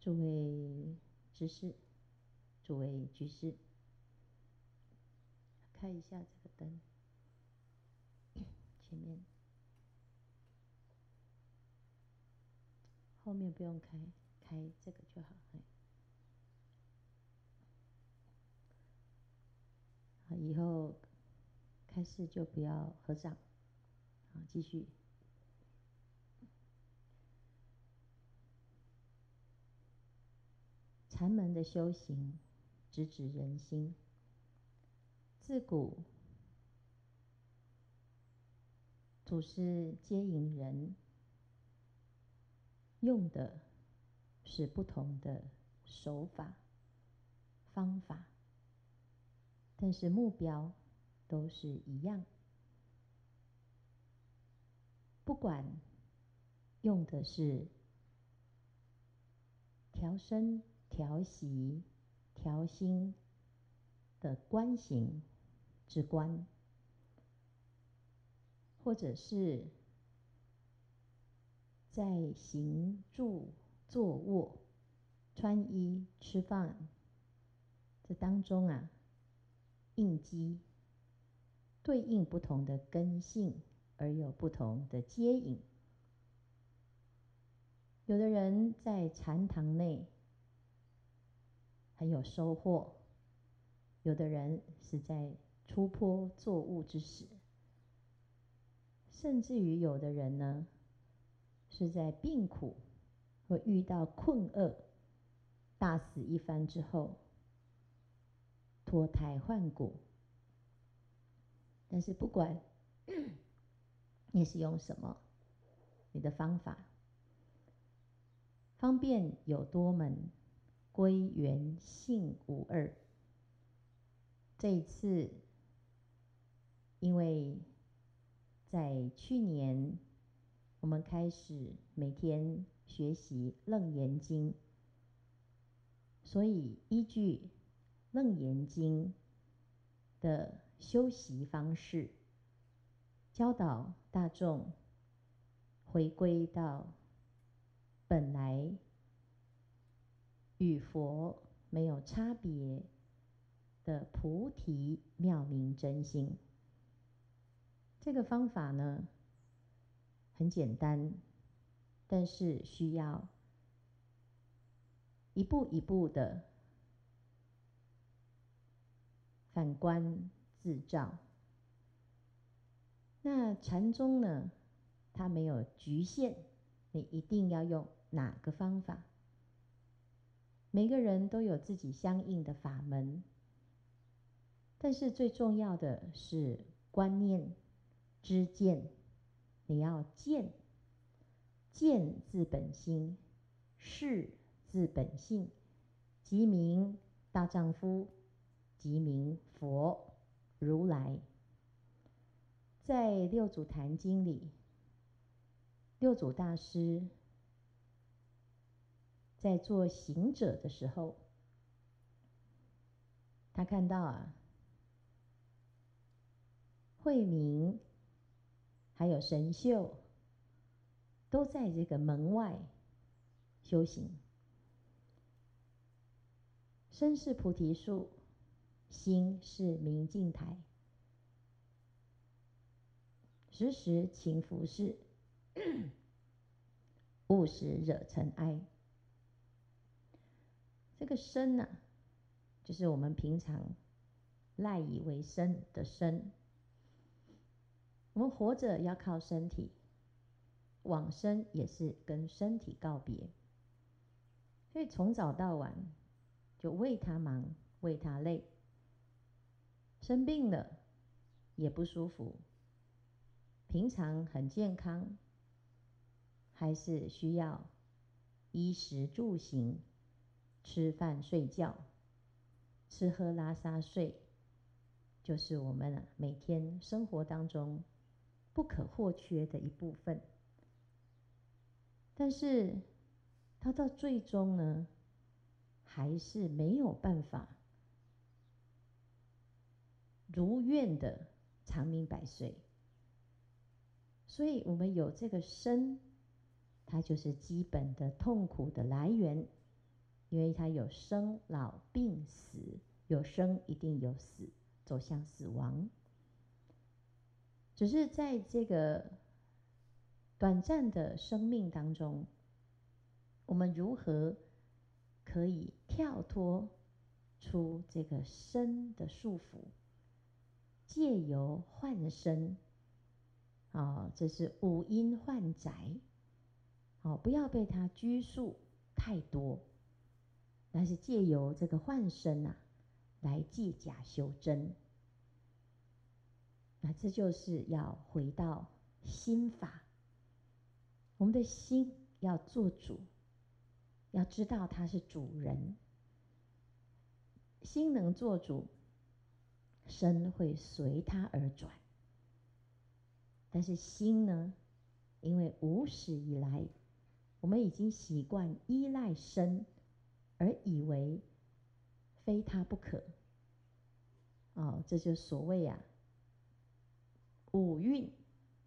诸位知识，诸位居士，开一下这个灯，前面，后面不用开，开这个就好。好，以后开示就不要合掌。好，继续。禅门的修行，直指人心。自古祖师接引人，用的是不同的手法、方法，但是目标都是一样。不管用的是调身。调息、调心的观行之观，或者是在行住坐卧、穿衣吃饭这当中啊，应机对应不同的根性，而有不同的接引。有的人在禅堂内。很有收获。有的人是在出坡作务之时，甚至于有的人呢，是在病苦或遇到困厄、大死一番之后，脱胎换骨。但是不管你是用什么，你的方法，方便有多门。归元性无二。这一次，因为在去年，我们开始每天学习《楞严经》，所以依据《楞严经》的修习方式，教导大众回归到本来。与佛没有差别的菩提妙明真心，这个方法呢，很简单，但是需要一步一步的反观自照。那禅宗呢，它没有局限，你一定要用哪个方法？每个人都有自己相应的法门，但是最重要的是观念、知见。你要见，见自本心，事自本性，即名大丈夫，即名佛如来。在六祖坛经里，六祖大师。在做行者的时候，他看到啊，慧明还有神秀都在这个门外修行，身是菩提树，心是明镜台，时时勤拂拭，勿使惹尘埃。这个身呢、就是我们平常赖以为生的身。我们活着要靠身体，往生也是跟身体告别。所以从早到晚就为他忙，为他累。生病了也不舒服，平常很健康，还是需要衣食住行。吃饭睡觉，吃喝拉撒睡，就是我们每天生活当中不可或缺的一部分。但是，他到最终呢，还是没有办法如愿的长命百岁。所以我们有这个身，它就是基本的痛苦的来源。因为它有生老病死，有生一定有死，走向死亡。只是在这个短暂的生命当中，我们如何可以跳脱出这个身的束缚，借由换身，啊，这是五阴换宅，哦，不要被它拘束太多，但是借由这个换身呐，来借假修真。那这就是要回到心法，我们的心要做主，要知道它是主人。心能做主，身会随它而转。但是心呢，因为无始以来，我们已经习惯依赖身，而以为非他不可。哦，这就所谓啊。五蕴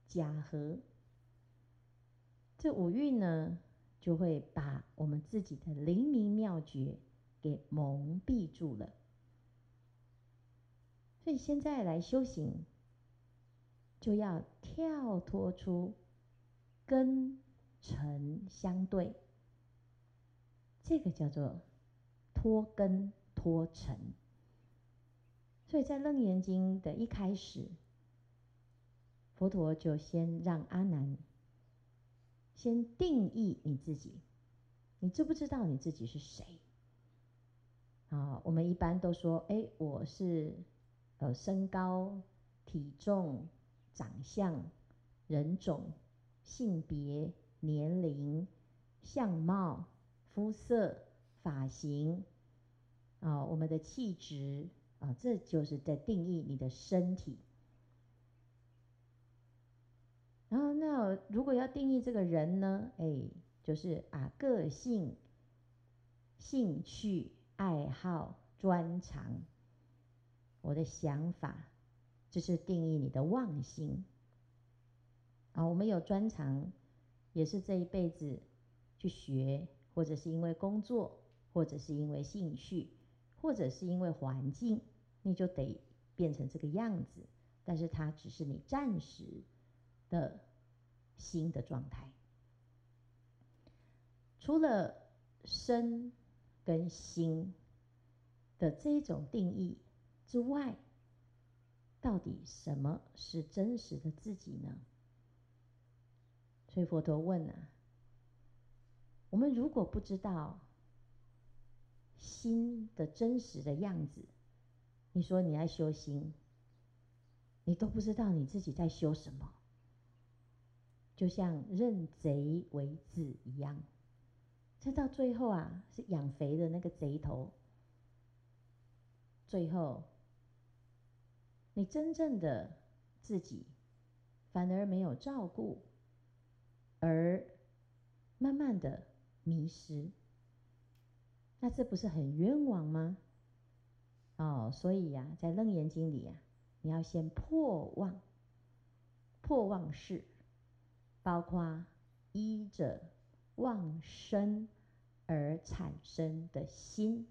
假合，这五蕴呢，就会把我们自己的灵明妙觉给蒙蔽住了。所以现在来修行，就要跳脱出根尘相对，这个叫做脱根脱尘。所以在《楞严经》的一开始。佛陀就先让阿难先定义你自己，你知不知道你自己是谁？啊，我们一般都说，哎，我是呃身高、体重、长相、人种、性别、年龄、相貌、肤色、发型，啊，我们的气质啊，这就是在定义你的身体。然后，那如果要定义这个人呢？哎，就是啊，个性、兴趣、爱好、专长，我的想法，这是定义你的妄心。啊，我们有专长，也是这一辈子去学，或者是因为工作，或者是因为兴趣，或者是因为环境，你就得变成这个样子。但是它只是你暂时的心的状态，除了身跟心的这种定义之外，到底什么是真实的自己呢？所以佛陀问啊，我们如果不知道心的真实的样子，你说你要修心，你都不知道你自己在修什么。就像认贼为子一样，这到最后啊，是养肥的那个贼头。最后，你真正的自己反而没有照顾，而慢慢的迷失，那这不是很冤枉吗？哦，所以呀、啊，在《楞严经》里啊，你要先破妄，破妄事。包括依着妄身而产生的心，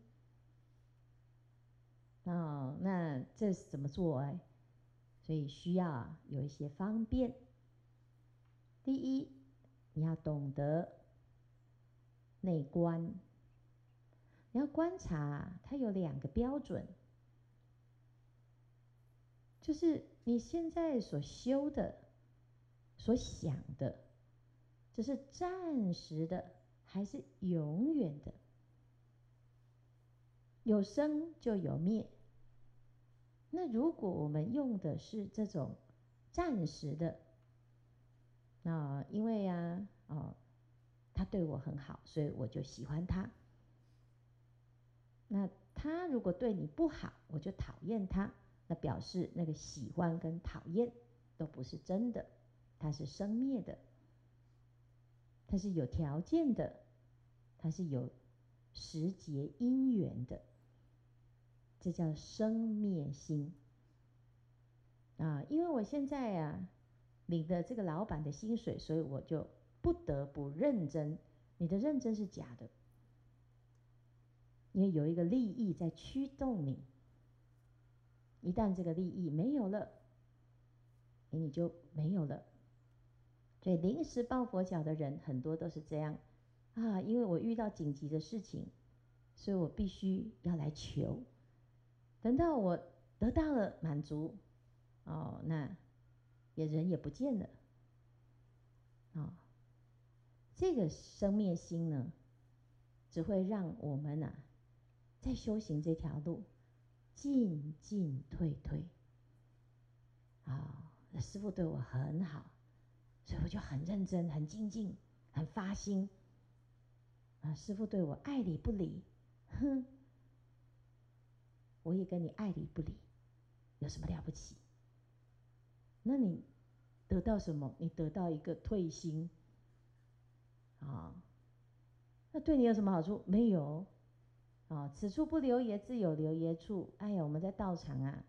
哦，那这是怎么做哎？所以需要有一些方便。第一，你要懂得内观，你要观察它有两个标准，就是你现在所修的。所想的，这是暂时的还是永远的？有生就有灭。那如果我们用的是这种暂时的，那因为呀，哦，他对我很好，所以我就喜欢他。那他如果对你不好，我就讨厌他。那表示那个喜欢跟讨厌都不是真的。它是生灭的，它是有条件的，它是有时节因缘的，这叫生灭心啊！因为我现在啊领的这个老板的薪水，所以我就不得不认真。你的认真是假的，因为有一个利益在驱动你。一旦这个利益没有了，哎你就没有了。所以临时抱佛脚的人很多都是这样啊，因为我遇到紧急的事情，所以我必须要来求。等到我得到了满足，哦，那也人也不见了。啊、哦，这个生灭心呢，只会让我们呐、啊，在修行这条路进进退退。啊、哦，师父对我很好。所以我就很认真、很精进、很发心。啊，师父对我爱理不理，哼，我也跟你爱理不理，有什么了不起？那你得到什么？你得到一个退心，啊，那对你有什么好处？没有。啊，此处不留爷，自有留爷处。哎呀，我们在道场啊，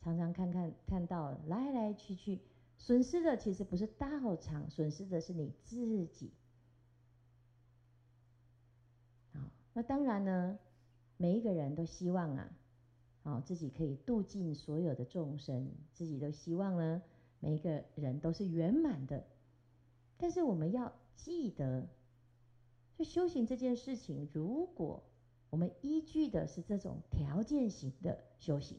常常看看看到来来去去。损失的其实不是道场，损失的是你自己。好，那当然呢，每一个人都希望啊，好，自己可以度尽所有的众生，自己都希望呢，每一个人都是圆满的。但是我们要记得，就修行这件事情，如果我们依据的是这种条件型的修行。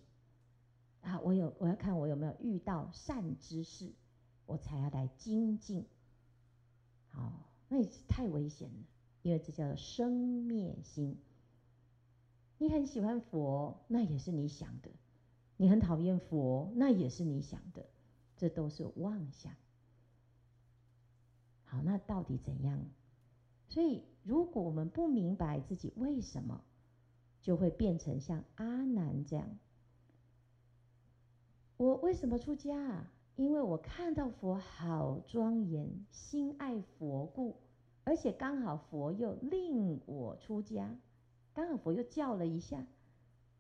啊，我有我要看我有没有遇到善知识，我才要来精进。好，那也是太危险了，因为这叫做生灭心。你很喜欢佛，那也是你想的；你很讨厌佛，那也是你想的。这都是妄想。好，那到底怎样？所以，如果我们不明白自己为什么，就会变成像阿难这样。我为什么出家啊？因为我看到佛好庄严，心爱佛故，而且刚好佛又令我出家，刚好佛又叫了一下，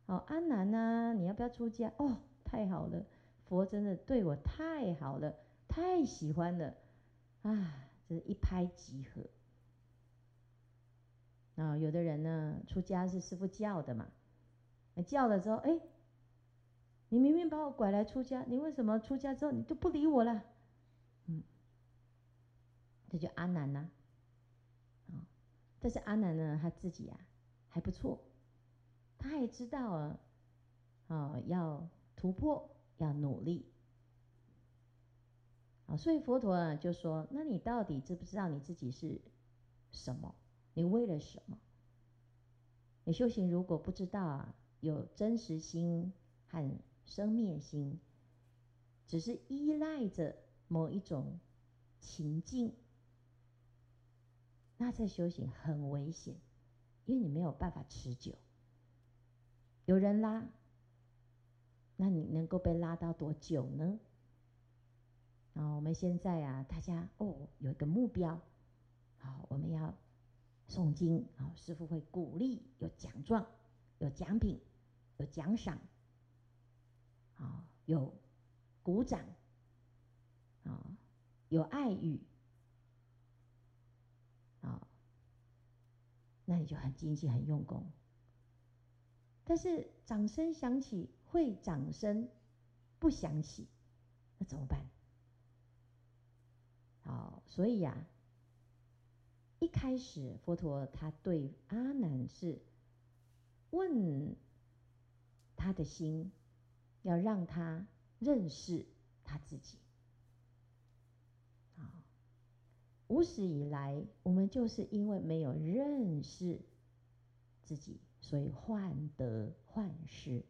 好，阿难呐，你要不要出家？哦，太好了，佛真的对我太好了，太喜欢了，啊，这是一拍即合。啊，有的人呢，出家是师父叫的嘛，叫了之后，哎。你明明把我拐来出家，你为什么出家之后你就不理我了？嗯，这就阿难呐、啊。但是阿难呢，他自己啊还不错，他也知道啊，啊要突破，要努力。啊，所以佛陀啊就说：那你到底知不知道你自己是什么？你为了什么？你修行如果不知道啊，有真实心和。生灭心，只是依赖着某一种情境，那在修行很危险，因为你没有办法持久。有人拉，那你能够被拉到多久呢？啊，我们现在啊，大家哦有一个目标，好，我们要诵经，啊，师傅会鼓励，有奖状，有奖品，有奖赏。啊，有鼓掌，啊，有爱语，啊，那你就很精进、很用功。但是掌声响起，会掌声不响起，那怎么办？所以呀、啊，一开始佛陀他对阿难是问他的心。要让他认识他自己。啊，无始以来，我们就是因为没有认识自己，所以患得患失。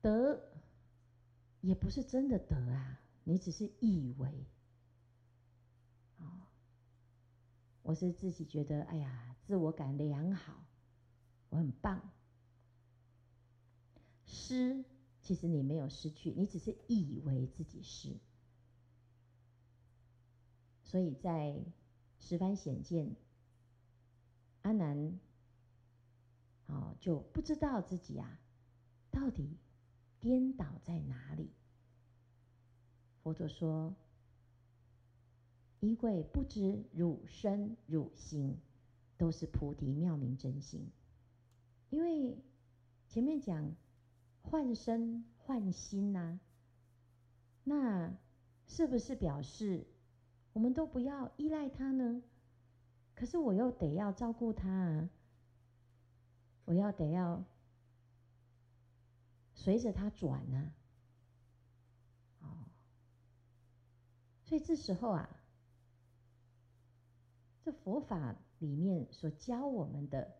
得也不是真的得啊，你只是以为。啊，我是自己觉得，哎呀，自我感良好，我很棒。失，其实你没有失去，你只是以为自己失。所以在十番显见，阿难，哦，就不知道自己啊，到底颠倒在哪里。佛陀说：“因为不知汝身汝心，都是菩提妙明真心。因为前面讲换身换心呐、那是不是表示我们都不要依赖他呢？可是我又得要照顾他啊，我要得要随着他转呢、啊，哦，所以这时候啊，这佛法里面所教我们的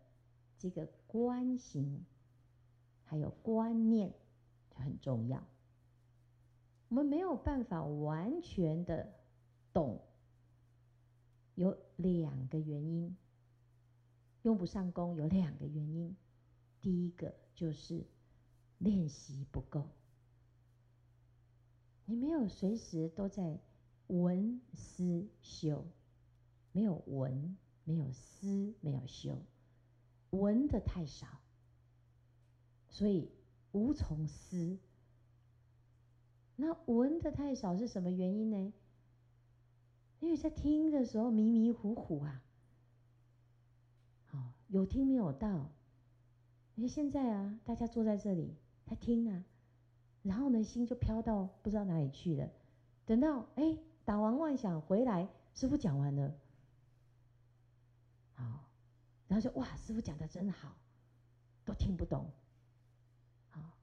这个观行，还有观念就很重要。我们没有办法完全的懂。有两个原因，用不上功，有两个原因。第一个就是练习不够，你没有随时都在闻思修，没有闻，没有思，没有修，闻的太少，所以无从思。那闻的太少是什么原因呢？因为在听的时候迷迷糊糊啊，好，有听没有到。因为现在啊，大家坐在这里在听啊，然后呢，心就飘到不知道哪里去了。等到哎打完妄想回来，师父讲完了，好，然后就哇，师父讲的真好，都听不懂。好，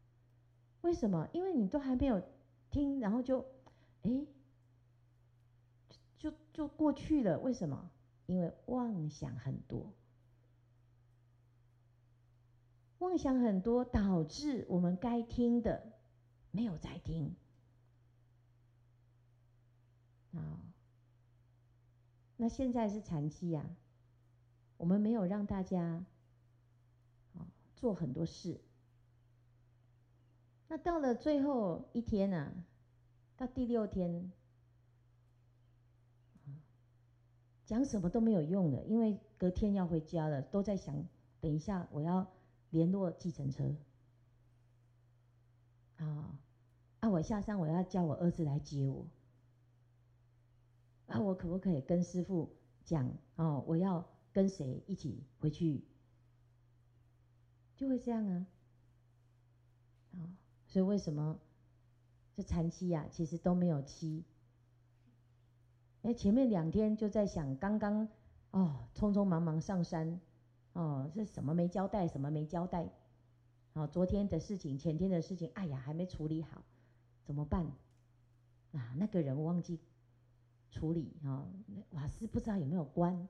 为什么？因为你都还没有听，然后就哎。就就过去了，为什么？因为妄想很多，妄想很多导致我们该听的没有在听。啊，那现在是禅期呀，我们没有让大家啊做很多事。那到了最后一天呢，啊，到第六天。讲什么都没有用的，因为隔天要回家了，都在想，等一下我要联络计程车，啊，啊，我下山我要叫我儿子来接我，啊，我可不可以跟师父讲哦？我要跟谁一起回去？就会这样啊，啊，所以为什么这禅期呀，其实都没有期。哎，前面两天就在想，刚刚哦，匆匆忙忙上山，哦，这什么没交代，什么没交代，哦，昨天的事情，前天的事情，哎呀，还没处理好，怎么办？啊，那个人忘记处理啊，瓦斯不知道有没有关，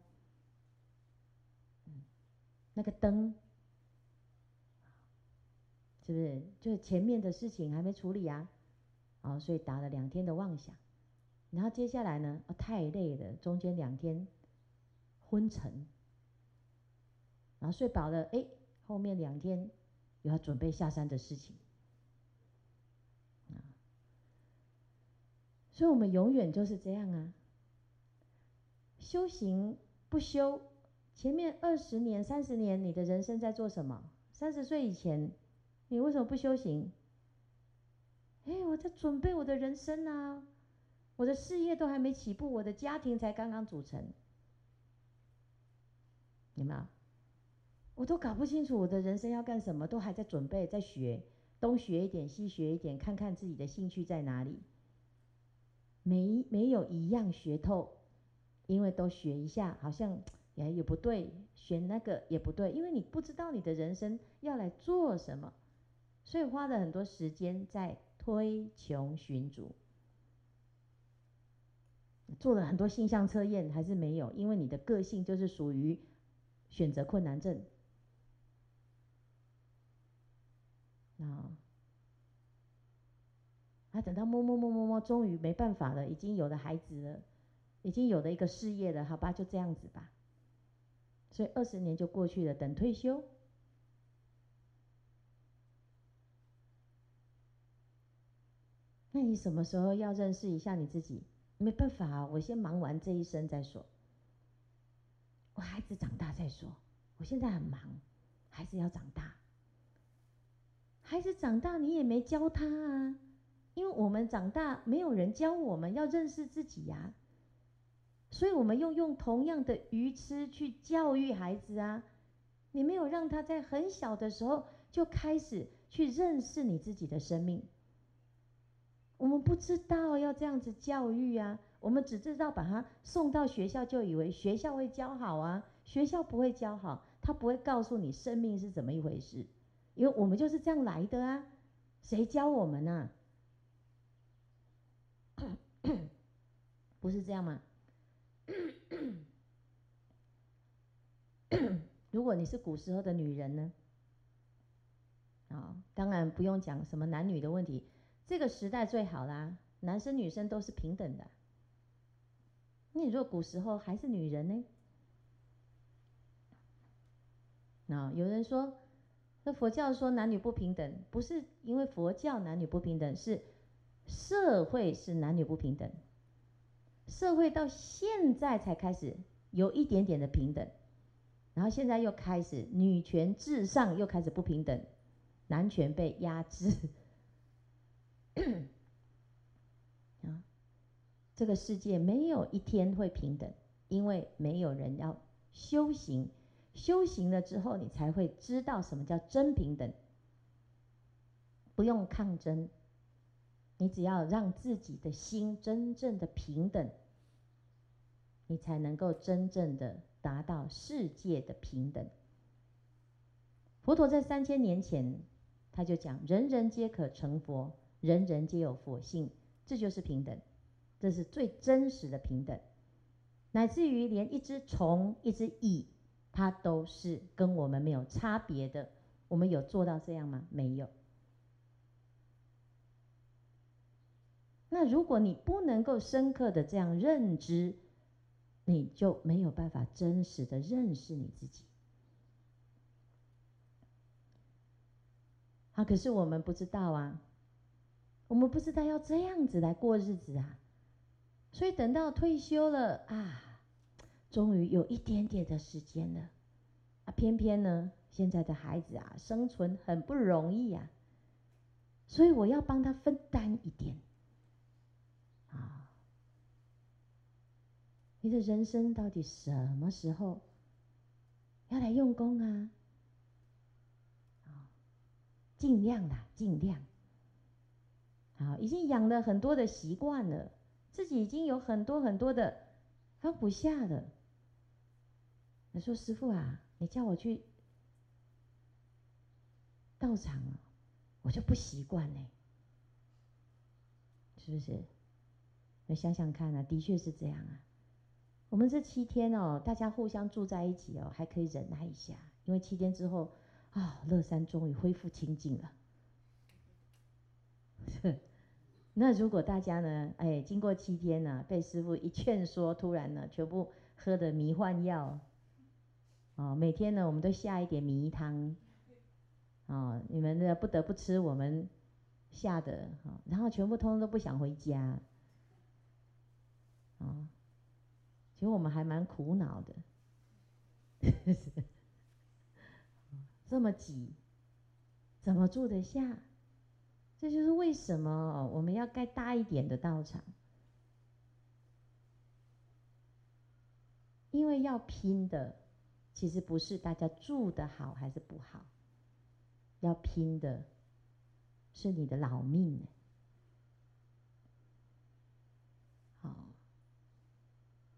嗯，那个灯，是不是？就是前面的事情还没处理啊，啊，所以打了两天的妄想。然后接下来呢？哦，太累了，中间两天昏沉，然后睡饱了，哎，后面两天又要准备下山的事情，所以我们永远就是这样啊。修行不修，前面二十年、三十年，你的人生在做什么？三十岁以前，你为什么不修行？哎，我在准备我的人生啊。我的事业都还没起步，我的家庭才刚刚组成，有没有？我都搞不清楚我的人生要干什么，都还在准备，在学，东学一点，西学一点，看看自己的兴趣在哪里。没没有一样学透，因为都学一下，好像也也不对，学那个也不对，因为你不知道你的人生要来做什么，所以花了很多时间在推穷寻逐。做了很多性向测验，还是没有，因为你的个性就是属于选择困难症。啊，啊，等到摸摸摸摸摸，终于没办法了，已经有了孩子了，已经有了一个事业了，好吧，就这样子吧。所以二十年就过去了，等退休。那你什么时候要认识一下你自己？没办法啊，我先忙完这一生再说。我孩子长大再说。我现在很忙，孩子要长大。孩子长大，你也没教他啊，因为我们长大没有人教我们要认识自己呀。所以我们用用同样的愚痴去教育孩子啊，你没有让他在很小的时候就开始去认识你自己的生命。我们不知道要这样子教育啊，我们只知道把他送到学校，就以为学校会教好啊。学校不会教好，他不会告诉你生命是怎么一回事，因为我们就是这样来的啊。谁教我们呢？不是这样吗？如果你是古时候的女人呢？啊，当然不用讲什么男女的问题。这个时代最好啦，男生女生都是平等的。你如果古时候还是女人呢？啊，有人说，那佛教说男女不平等，不是因为佛教男女不平等，是社会是男女不平等。社会到现在才开始有一点点的平等，然后现在又开始女权至上，又开始不平等，男权被压制。啊，这个世界没有一天会平等，因为没有人要修行。修行了之后，你才会知道什么叫真平等。不用抗争，你只要让自己的心真正的平等，你才能够真正的达到世界的平等。佛陀在三千年前，他就讲：人人皆可成佛。人人皆有佛性，这就是平等，这是最真实的平等。乃至于连一只虫、一只蚁，它都是跟我们没有差别的。我们有做到这样吗？没有。那如果你不能够深刻的这样认知，你就没有办法真实的认识你自己。好，可是我们不知道啊。我们不知道要这样子来过日子啊，所以等到退休了啊，终于有一点点的时间了啊，偏偏呢，现在的孩子啊，生存很不容易啊，所以我要帮他分担一点你的人生到底什么时候要来用功啊？啊，尽量啦，尽量。好，已经养了很多的习惯了，自己已经有很多很多的放不下的。他说：“师傅啊，你叫我去道场啊，我就不习惯呢，是不是？你想想看啊，的确是这样啊。我们这七天哦，大家互相住在一起哦，还可以忍耐一下，因为七天之后啊，乐山终于恢复清净了。”那如果大家呢，哎，经过七天呢，被师父一劝说，突然呢，全部喝的迷幻药，哦，每天呢，我们都下一点迷汤，哦，你们呢不得不吃我们下的，哦，然后全部通通都不想回家，哦，其实我们还蛮苦恼的，这么挤，怎么住得下？这就是为什么我们要盖大一点的道场，因为要拼的其实不是大家住得好还是不好，要拼的是你的老命。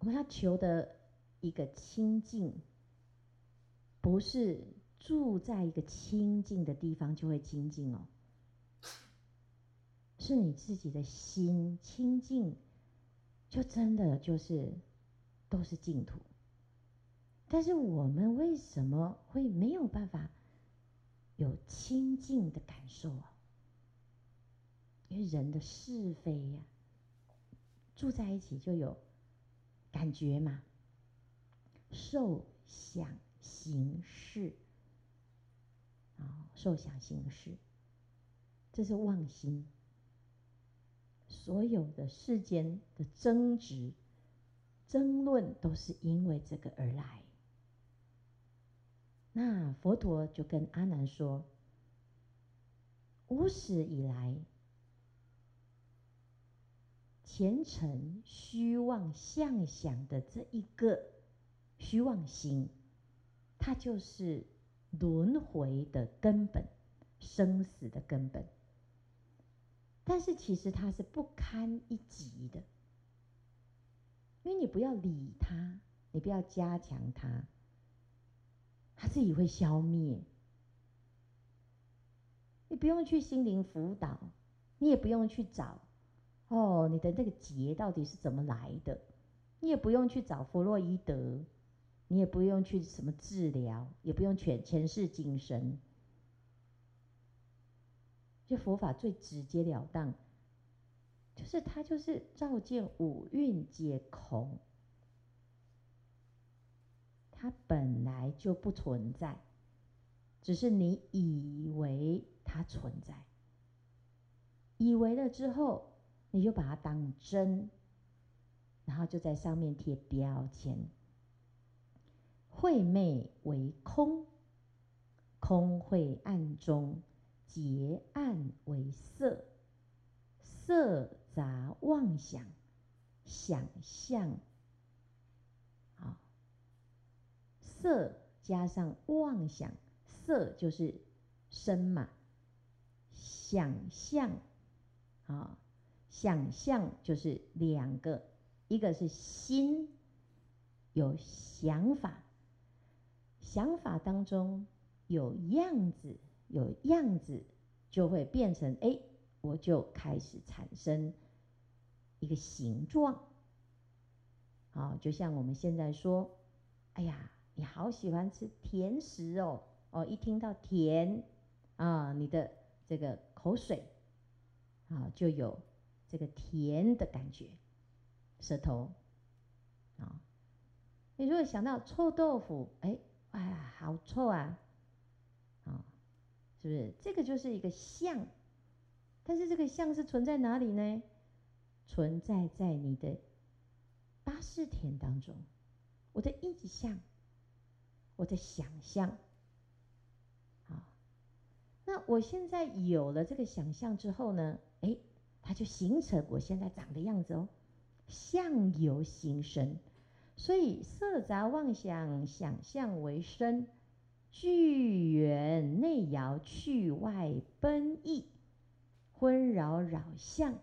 我们要求的一个清净，不是住在一个清净的地方就会清净哦。是你自己的心清净，就真的就是都是净土。但是我们为什么会没有办法有清净的感受啊？因为人的是非呀，住在一起就有感觉嘛，受想行识啊，受想行识，这是妄心。所有的世间的争执、争论，都是因为这个而来。那佛陀就跟阿难说：“无始以来，虔诚虚妄相想的这一个虚妄心，它就是轮回的根本，生死的根本。但是其实它是不堪一击的，因为你不要理它，你不要加强它，它自己会消灭。你不用去心灵辅导，你也不用去找哦，你的那个结到底是怎么来的？你也不用去找弗洛伊德，你也不用去什么治疗，也不用全前世今生。就佛法最直截了当，就是它就是照见五蕴皆空，它本来就不存在，只是你以为它存在，以为了之后，你就把它当真，然后就在上面贴标签，晦昧为空，空晦暗中。结暗为色，色杂妄想，想象，啊，色加上妄想，色就是身嘛，想象，啊，想象就是两个，一个是心，有想法，想法当中有样子。有样子，就会变成哎，我就开始产生一个形状。好，就像我们现在说，哎呀，你好喜欢吃甜食哦，哦，一听到甜啊，你的这个口水啊，就有这个甜的感觉，舌头啊。你如果想到臭豆腐，哎，哎呀，好臭啊！啊是不是这个就是一个像？但是这个像是存在哪里呢？存在在你的八识田当中，我的印象，我的想象。好，那我现在有了这个想象之后呢？哎，它就形成我现在长的样子哦。相由心生，所以色杂妄想，想象为生。聚缘内摇，去外奔逸，昏扰扰相，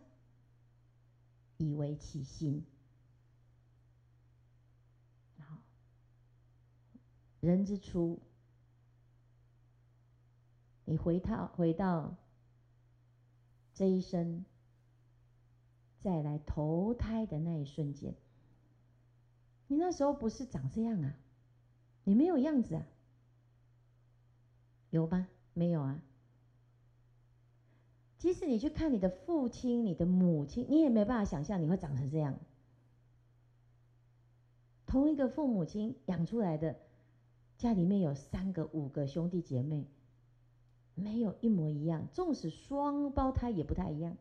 以为其心。好，人之初，你回到回到这一生，再来投胎的那一瞬间，你那时候不是长这样啊？你没有样子啊？有吗？没有啊。即使你去看你的父亲、你的母亲，你也没办法想象你会长成这样。同一个父母亲养出来的，家里面有三个、五个兄弟姐妹，没有一模一样。纵使双胞胎也不太一样。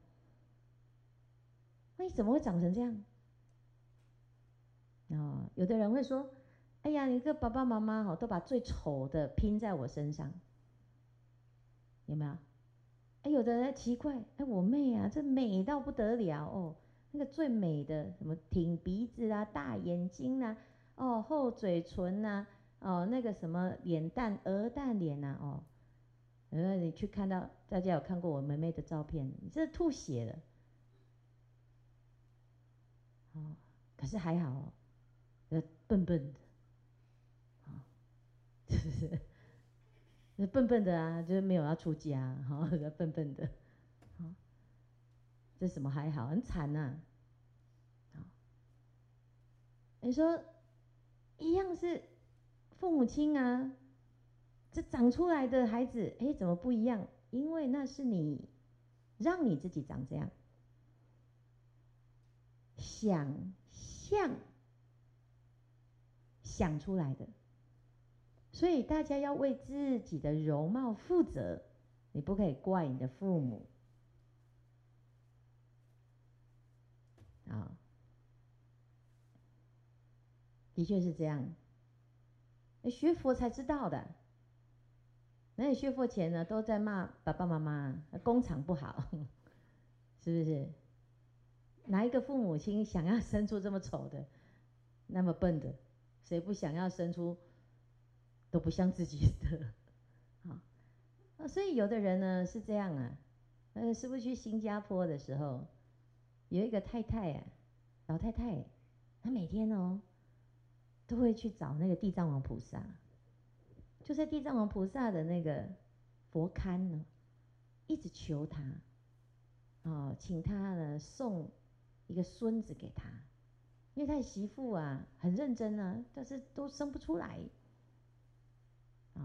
那你怎么会长成这样？哦，有的人会说：“哎呀，你这爸爸妈妈哈，都把最丑的拼在我身上。”有没有？哎，有的人奇怪，哎，我妹啊，这美到不得了哦，那个最美的什么挺鼻子啊，大眼睛啊，哦，厚嘴唇呐，哦，那个什么脸蛋鹅蛋脸呐，哦，呃你去看到，大家有看过我妹妹的照片，你这吐血了，哦，可是还好哦，呃，笨笨的，啊，是不是？笨笨的啊，就是没有要出家，哈，笨笨的，好，这什么还好，很惨呐，好，你说一样是父母亲啊，这长出来的孩子，哎，怎么不一样？因为那是你让你自己长这样，想象想出来的。所以大家要为自己的容貌负责，你不可以怪你的父母。啊，的确是这样。学佛才知道的。那你学佛前呢，都在骂爸爸妈妈，工厂不好，是不是？哪一个父母亲想要生出这么丑的，那么笨的？谁不想要生出都不像自己的？啊，所以有的人呢是这样啊，呃，师父去新加坡的时候，有一个太太啊，老太太，她每天哦都会去找那个地藏王菩萨，就在地藏王菩萨的那个佛龛呢，一直求他，哦，请他呢送一个孙子给他，因为他的媳妇啊很认真啊，但是都生不出来，哦。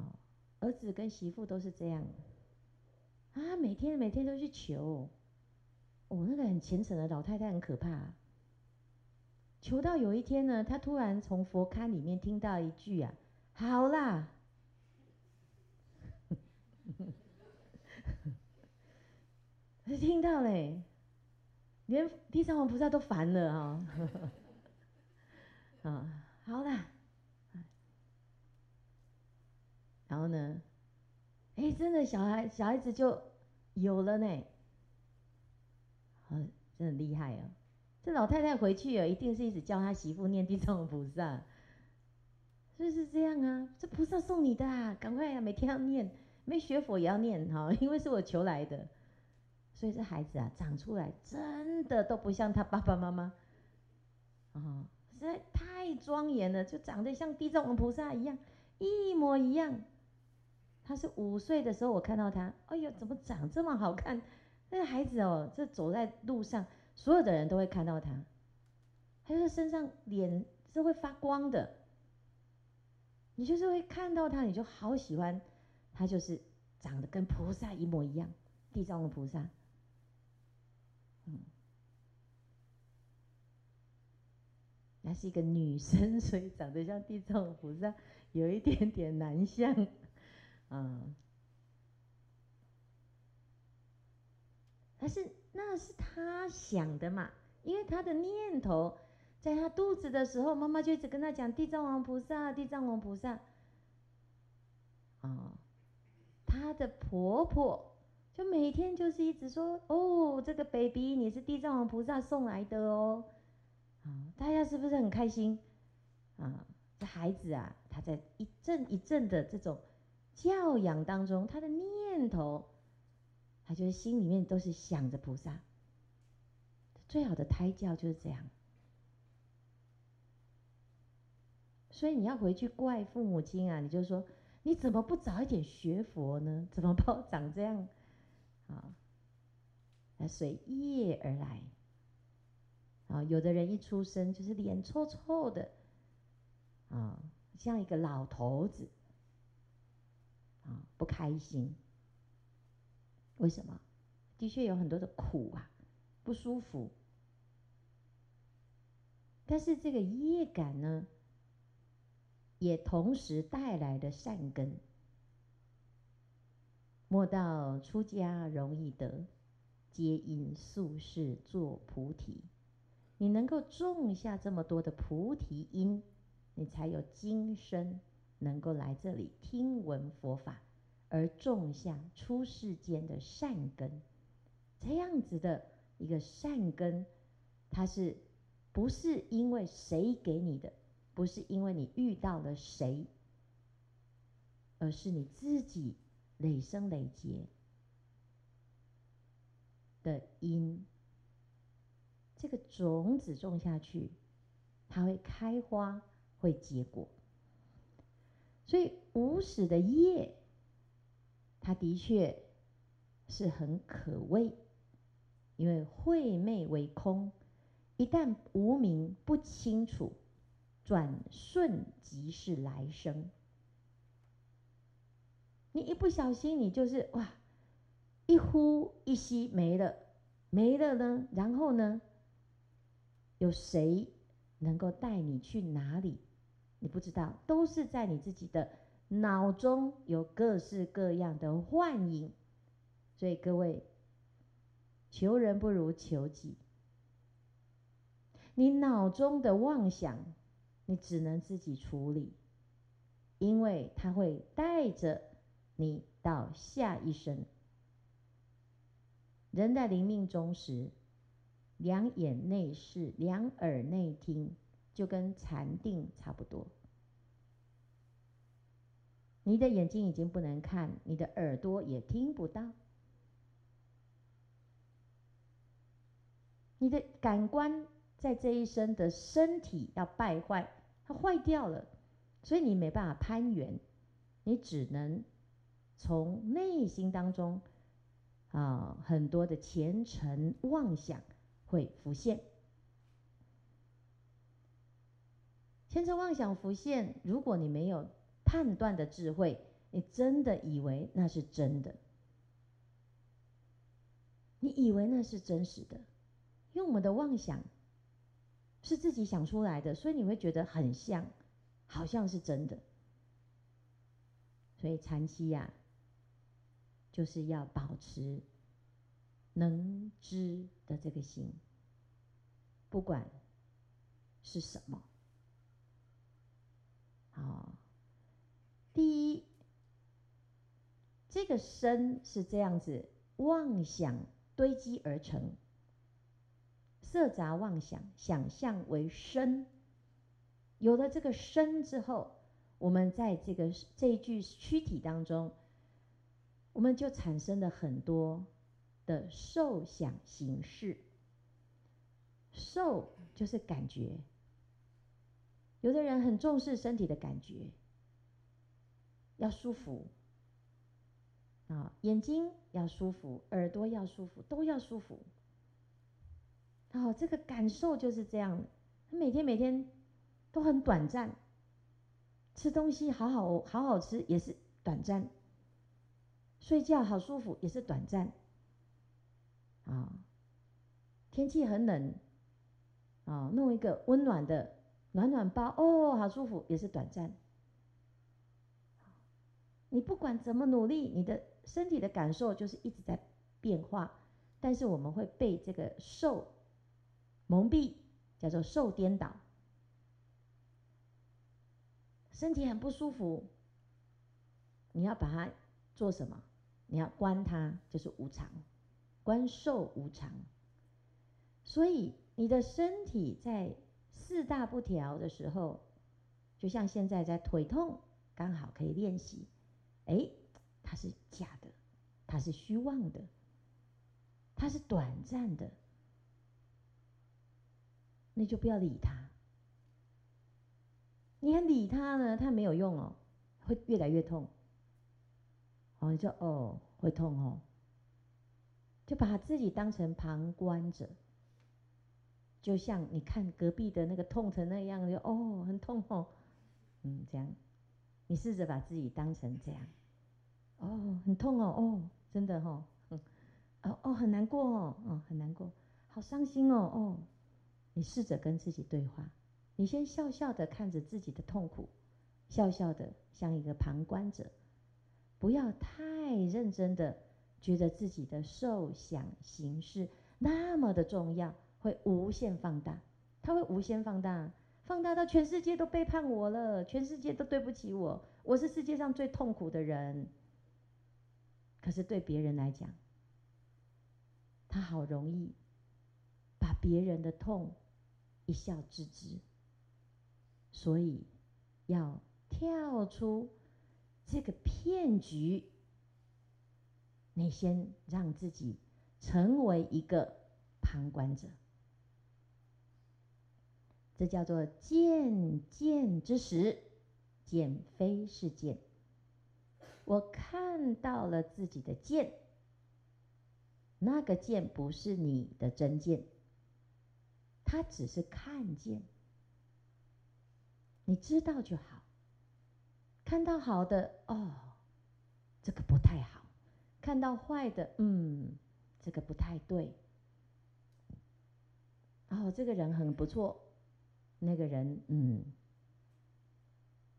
儿子跟媳妇都是这样啊，每天每天都去求。哦，那个很虔诚的老太太很可怕。求到有一天呢，她突然从佛龛里面听到一句啊：“好啦。”听到嘞，连地藏王菩萨都烦了啊、哦！啊，好啦。然后呢，哎，真的小孩小孩子就有了呢，啊真的厉害哦！这老太太回去哦，一定是一直叫她媳妇念地藏王菩萨，是不是这样啊？这菩萨送你的啊，赶快啊，每天要念，没学佛也要念哈，因为是我求来的，所以这孩子啊，长出来真的都不像他爸爸妈妈，啊，实在太庄严了，就长得像地藏王菩萨一样，一模一样。他是五岁的时候，我看到他，哎呦，怎么长这么好看？那个孩子哦，这走在路上，所有的人都会看到他。他就是身上脸是会发光的，你就是会看到他，你就好喜欢。他就是长得跟菩萨一模一样，地藏王菩萨。她是一个女生，所以长得像地藏王菩萨，有一点点男相。嗯，但是那是他想的嘛，因为他的念头在他肚子的时候，妈妈就一直跟他讲地藏王菩萨，地藏王菩萨。啊、哦，他的婆婆就每天就是一直说，哦，这个 baby 你是地藏王菩萨送来的哦，啊、大家是不是很开心？啊、这孩子啊，他在一阵一阵的这种。教养当中，他的念头，他就是心里面都是想着菩萨。最好的胎教就是这样。所以你要回去怪父母亲啊，你就说你怎么不早一点学佛呢？怎么把我长这样？啊，那随业而来。啊，有的人一出生就是脸臭臭的，啊，像一个老头子。啊，不开心。为什么？的确有很多的苦啊，不舒服。但是这个业感呢，也同时带来的善根。莫道出家容易得，皆因宿世作菩提。你能够种下这么多的菩提因，你才有今生。能够来这里听闻佛法，而种下出世间的善根，这样子的一个善根，它是不是因为谁给你的？不是因为你遇到了谁，而是你自己累生累劫的因。这个种子种下去，它会开花，会结果。所以无始的业，它的确是很可畏，因为晦昧为空，一旦无明不清楚，转瞬即是来生。你一不小心，你就是哇，一呼一吸没了，没了呢，然后呢，有谁能够带你去哪里？你不知道，都是在你自己的脑中有各式各样的幻影，所以各位，求人不如求己。你脑中的妄想，你只能自己处理，因为它会带着你到下一生。人在临命终时，两眼内视，两耳内听，就跟禅定差不多。你的眼睛已经不能看，你的耳朵也听不到，你的感官在这一生的身体要败坏，它坏掉了，所以你没办法攀缘，你只能从内心当中啊，很多的前尘妄想会浮现，前尘妄想浮现，如果你没有。判断的智慧，你真的以为那是真的？你以为那是真实的？因为我们的妄想是自己想出来的，所以你会觉得很像，好像是真的。所以禅期呀，就是要保持能知的这个心，不管是什么，好。第一，这个身是这样子，妄想堆积而成，色杂妄想，想象为身。有了这个身之后，我们在这个这一具躯体当中，我们就产生了很多的受想行识。受就是感觉，有的人很重视身体的感觉。要舒服啊，眼睛要舒服，耳朵要舒服，都要舒服。哦，这个感受就是这样。他每天每天都很短暂，吃东西好好好好吃也是短暂，睡觉好舒服也是短暂。啊，天气很冷，啊，弄一个温暖的暖暖包，哦，好舒服也是短暂。你不管怎么努力，你的身体的感受就是一直在变化，但是我们会被这个受蒙蔽，叫做受颠倒，身体很不舒服，你要把它做什么？你要观它，就是无常，观受无常。所以你的身体在四大不调的时候，就像现在在腿痛，刚好可以练习。哎，它是假的，它是虚妄的，它是短暂的，那就不要理它。你还理它呢，它没有用哦，会越来越痛。哦，你说哦，会痛哦，就把自己当成旁观者，就像你看隔壁的那个痛成那样，就哦，很痛哦，嗯，这样。你试着把自己当成这样，哦，很痛哦，哦，真的哦，嗯，哦哦，很难过哦，哦，很难过，好伤心哦，哦，你试着跟自己对话，你先笑笑的看着自己的痛苦，笑笑的像一个旁观者，不要太认真的觉得自己的受想行识那么的重要，会无限放大，它会无限放大。放大到全世界都背叛我了，全世界都对不起我，我是世界上最痛苦的人。可是对别人来讲，他好容易把别人的痛一笑置之，所以要跳出这个骗局，你先让自己成为一个旁观者。这叫做见见之时，见非是见。我看到了自己的剑，那个剑不是你的真剑，它只是看见。你知道就好，看到好的哦，这个不太好；看到坏的，嗯，这个不太对。哦，这个人很不错。那个人，嗯，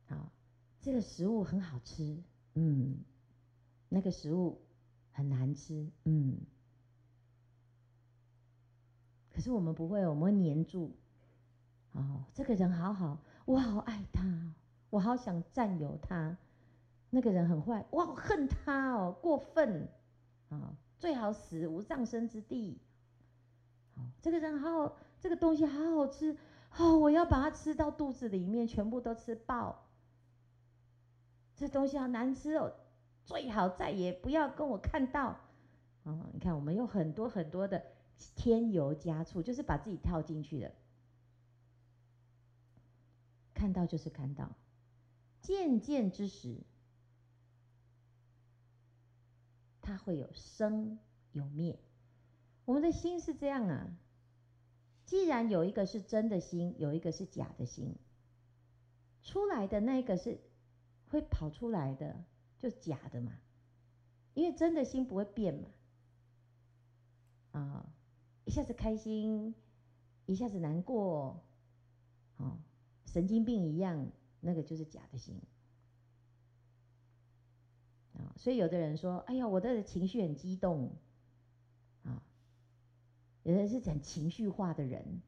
好，这个食物很好吃，嗯，那个食物很难吃，嗯。可是我们不会，我们会黏住。哦，这个人好好，我好爱他，我好想占有他。那个人很坏，我好恨他哦，过分，啊，最好死无葬身之地。哦，这个人好好，这个东西好好吃，哦，我要把它吃到肚子里面，全部都吃爆。这东西好难吃哦，最好再也不要跟我看到。哦，你看，我们有很多很多的添油加醋，就是把自己套进去的。看到就是看到，渐渐之时，它会有生有灭。我们的心是这样啊，既然有一个是真的心，有一个是假的心，出来的那个是会跑出来的，就假的嘛，因为真的心不会变嘛。啊，一下子开心，一下子难过，哦，神经病一样，那个就是假的心。啊，所以有的人说：“哎呀，我的情绪很激动。”啊。有人是很情绪化的人，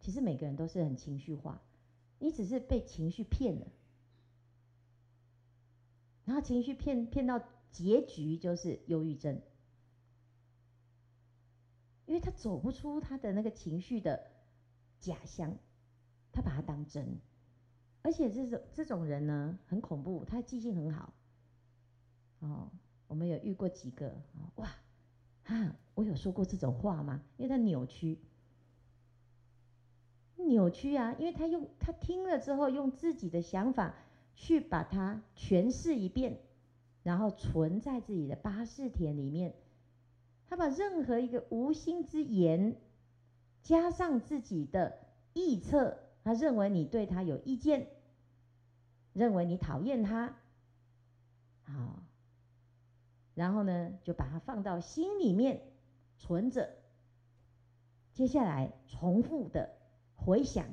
其实每个人都是很情绪化，你只是被情绪骗了，然后情绪骗骗到结局就是忧郁症，因为他走不出他的那个情绪的假象，他把它当真，而且这种这种人呢很恐怖，他记性很好，哦，我们有遇过几个，哇。啊，我有说过这种话吗？因为他扭曲，扭曲啊！因为他用他听了之后，用自己的想法去把它诠释一遍，然后存在自己的八识田里面。他把任何一个无心之言，加上自己的臆测，他认为你对他有意见，认为你讨厌他，好。然后呢，就把它放到心里面存着。接下来重复的回想、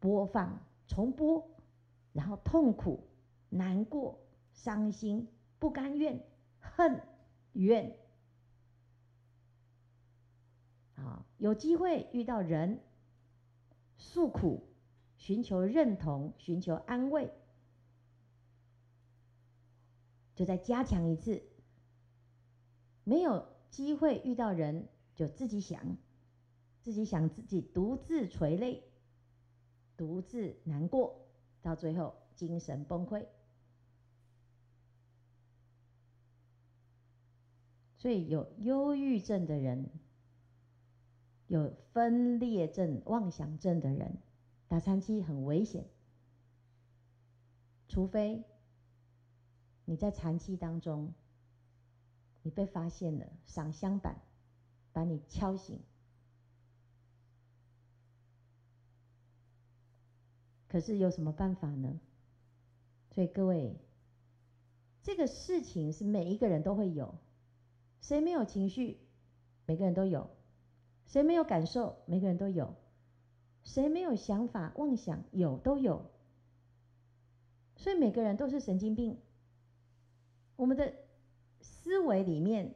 播放、重播，然后痛苦、难过、伤心、不甘愿、恨、怨。啊，有机会遇到人诉苦，寻求认同，寻求安慰，就再加强一次。没有机会遇到人，就自己想，自己想自己独自垂泪，独自难过，到最后精神崩溃。所以有忧郁症的人，有分裂症、妄想症的人，打禅七很危险。除非你在禅七当中。你被发现了，上香板把你敲醒。可是有什么办法呢？所以各位，这个事情是每一个人都会有，谁没有情绪？每个人都有，谁没有感受？每个人都有，谁没有想法、妄想？有，都有。所以每个人都是神经病。我们的。思维里面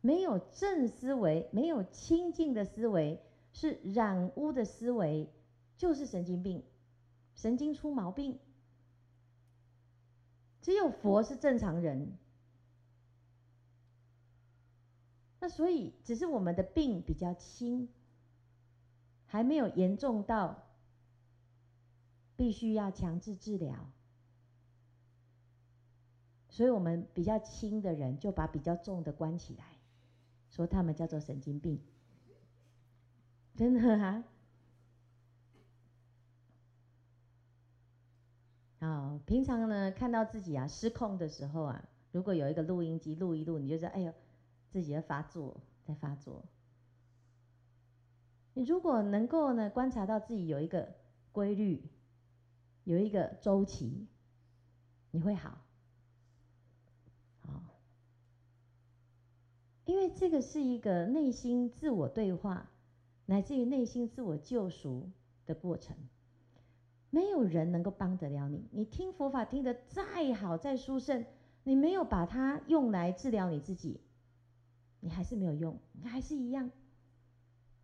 没有正思维，没有清净的思维，是染污的思维，就是神经病，神经出毛病。只有佛是正常人，那所以只是我们的病比较轻，还没有严重到必须要强制治疗。所以我们比较轻的人，就把比较重的关起来，说他们叫做神经病，真的哈啊。平常呢，看到自己啊失控的时候啊，如果有一个录音机录一录，你就知道，哎呦，自己在发作，在发作。你如果能够呢观察到自己有一个规律，有一个周期，你会好。因为这个是一个内心自我对话，乃至于内心自我救赎的过程，没有人能够帮得了你。你听佛法听得再好再殊胜，你没有把它用来治疗你自己，你还是没有用，你还是一样。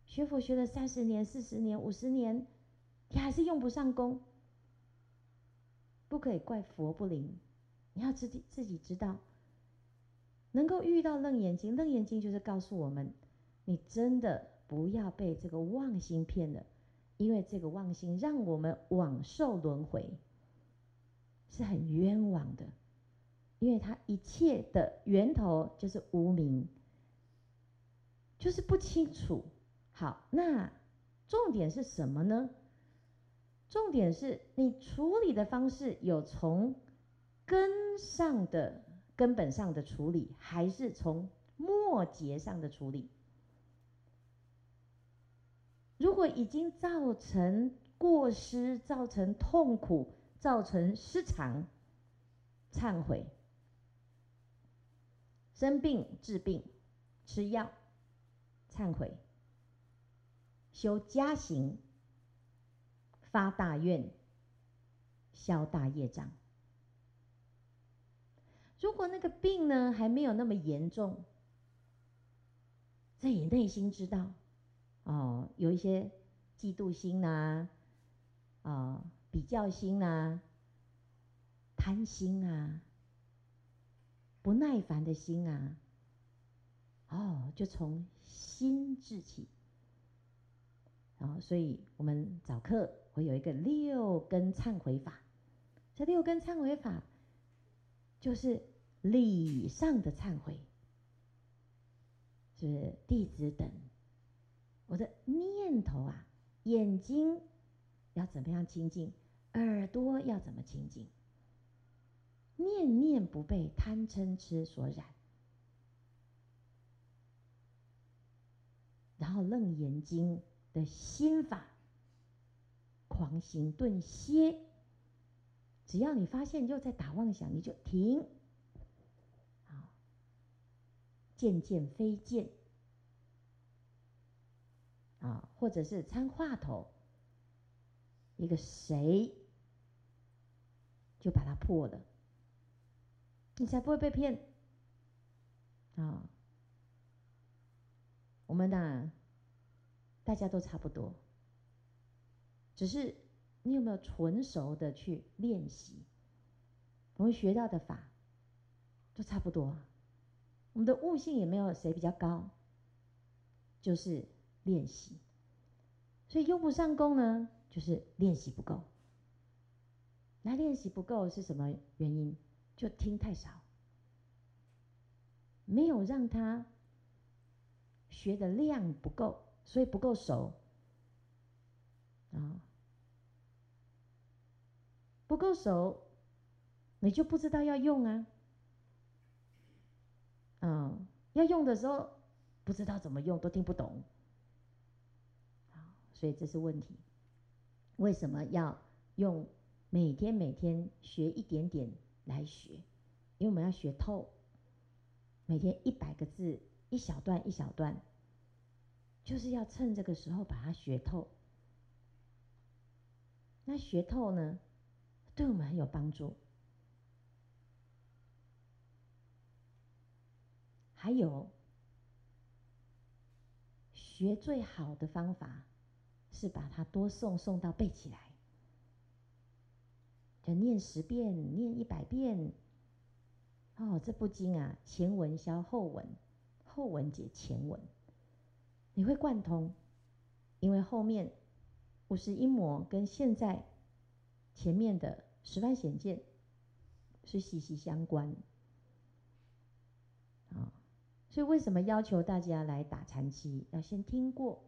学佛学了三十年、四十年、五十年，你还是用不上功。不可以怪佛不灵，你要自己自己知道。能够遇到楞严经，楞严经就是告诉我们，你真的不要被这个妄心骗了，因为这个妄心让我们往受轮回，是很冤枉的，因为它一切的源头就是无明，就是不清楚。好，那重点是什么呢？重点是你处理的方式有从根上的根本上的处理，还是从末节上的处理？如果已经造成过失，造成痛苦，造成失常，忏悔，生病治病，吃药，忏悔，修家行。发大愿，消大业障。如果那个病呢还没有那么严重，在你内心知道，哦，有一些嫉妒心呐、啊，啊、哦，比较心呐、啊，贪心啊，不耐烦的心啊，哦，就从心治起。啊、哦，所以我们早课。会有一个六根忏悔法，这六根忏悔法就是礼上的忏悔，是弟子等，我的念头啊，眼睛要怎么样清净，耳朵要怎么清净，念念不被贪嗔痴所染，然后楞严经的心法。狂行顿歇，只要你发现又在打妄想，你就停。渐渐飞溅，啊，或者是参话头，一个谁就把它破了，你才不会被骗。啊，我们呢，大家都差不多。只是你有没有纯熟的去练习？我们学到的法都差不多，我们的悟性也没有谁比较高，就是练习。所以用不上功呢，就是练习不够。那练习不够是什么原因？就听太少，没有让他学的量不够，所以不够熟。啊，不够熟，你就不知道要用啊。嗯，要用的时候不知道怎么用，都听不懂。所以这是问题。为什么要用每天每天学一点点来学？因为我们要学透，每天一百个字，一小段一小段，就是要趁这个时候把它学透。那学透呢，对我们很有帮助。还有，学最好的方法是把它多诵诵到背起来，就念十遍，念一百遍。哦，这部经啊，前文消后文，后文解前文，你会贯通，因为后面。五十一魔跟现在前面的十方显见是息息相关，所以为什么要求大家来打禅七？要先听过。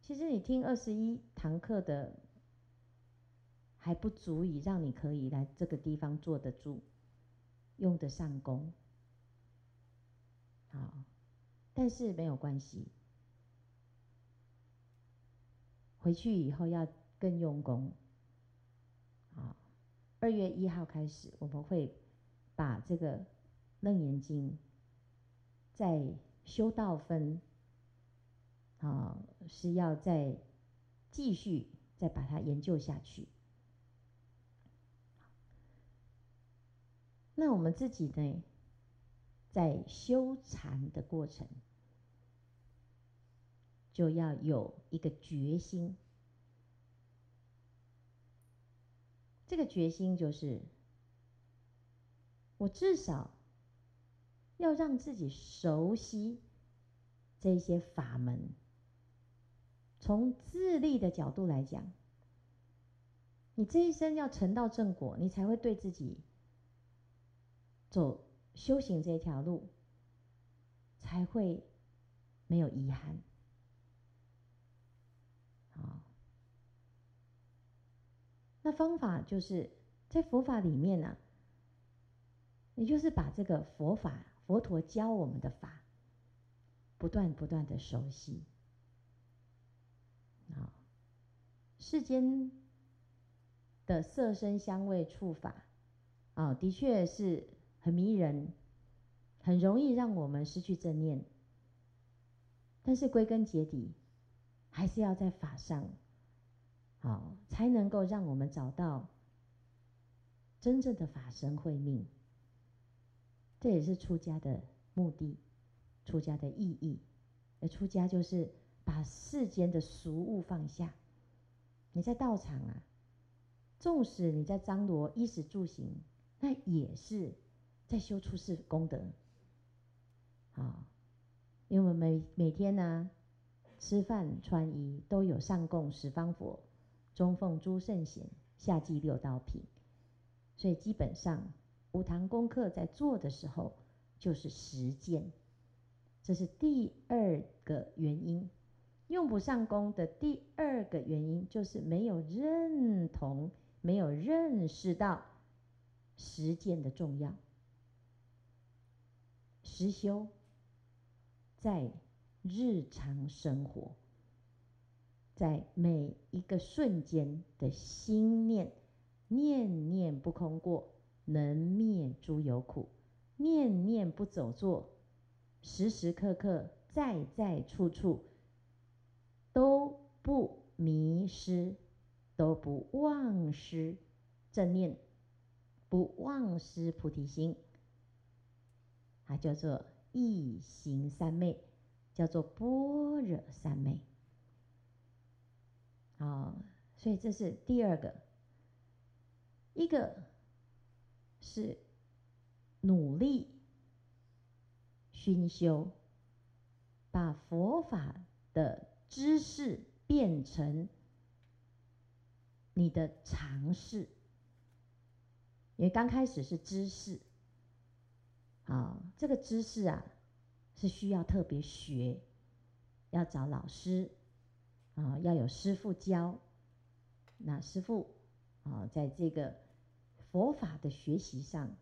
其实你听二十一堂课的还不足以让你可以来这个地方坐得住，用得上功。好，但是没有关系。回去以后要更用功，啊，二月一号开始，我们会把这个《楞严经》在修道分，啊，是要再继续再把它研究下去。那我们自己呢，在修禅的过程。就要有一个决心，这个决心就是，我至少要让自己熟悉这些法门，从自立的角度来讲，你这一生要成到正果，你才会对自己走修行这条路，才会没有遗憾。好，那方法就是在佛法里面呢、啊，也就是把这个佛法，佛陀教我们的法，不断不断的熟悉。啊，世间的色声香味触法，啊，的确是很迷人，很容易让我们失去正念。但是归根结底，还是要在法上，好，才能够让我们找到真正的法身慧命。这也是出家的目的，出家的意义。而出家就是把世间的俗物放下。你在道场啊，纵使你在张罗衣食住行，那也是在修出世功德。好，因为我们每每天呢、吃饭穿衣都有上供十方佛，中奉诸圣贤，下济六道品，所以基本上。五堂功课在做的时候，就是实践，这是第二个原因。用不上功的第二个原因，就是没有认同，没有认识到实践的重要。实修在日常生活，在每一个瞬间的心念，念念不空过。能灭诸有苦，念念不走错，时时刻刻，在在处处，都不迷失，都不忘失正念，不忘失菩提心，它叫做一行三昧，叫做般若三昧。好，所以这是第二个，一个。是努力熏修，把佛法的知识变成你的常识。因为刚开始是知识，啊，这个知识啊是需要特别学，要找老师，啊，要有师傅教。那师傅啊，在这个。佛法的学习上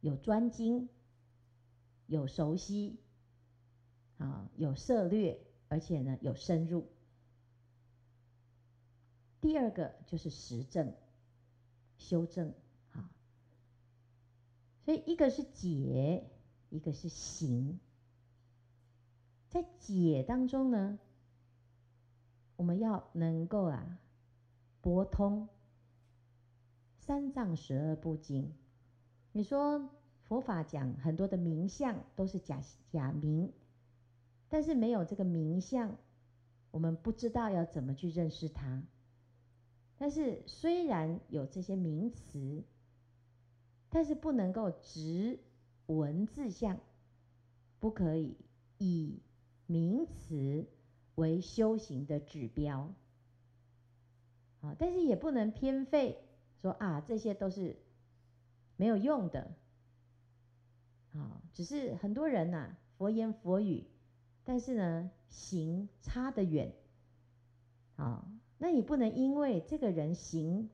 有专精，有熟悉，啊，有涉猎，而且呢有深入。第二个就是实证、修正，啊，所以一个是解，一个是行。在解当中呢，我们要能够啊，博通。三藏十二部经，你说佛法讲很多的名相都是假假名，但是没有这个名相，我们不知道要怎么去认识它。但是虽然有这些名词，但是不能够执文字相，不可以以名词为修行的指标。啊，但是也不能偏废。说啊，这些都是没有用的，啊，只是很多人呐、佛言佛语，但是呢，行差得远，啊，那你不能因为这个人行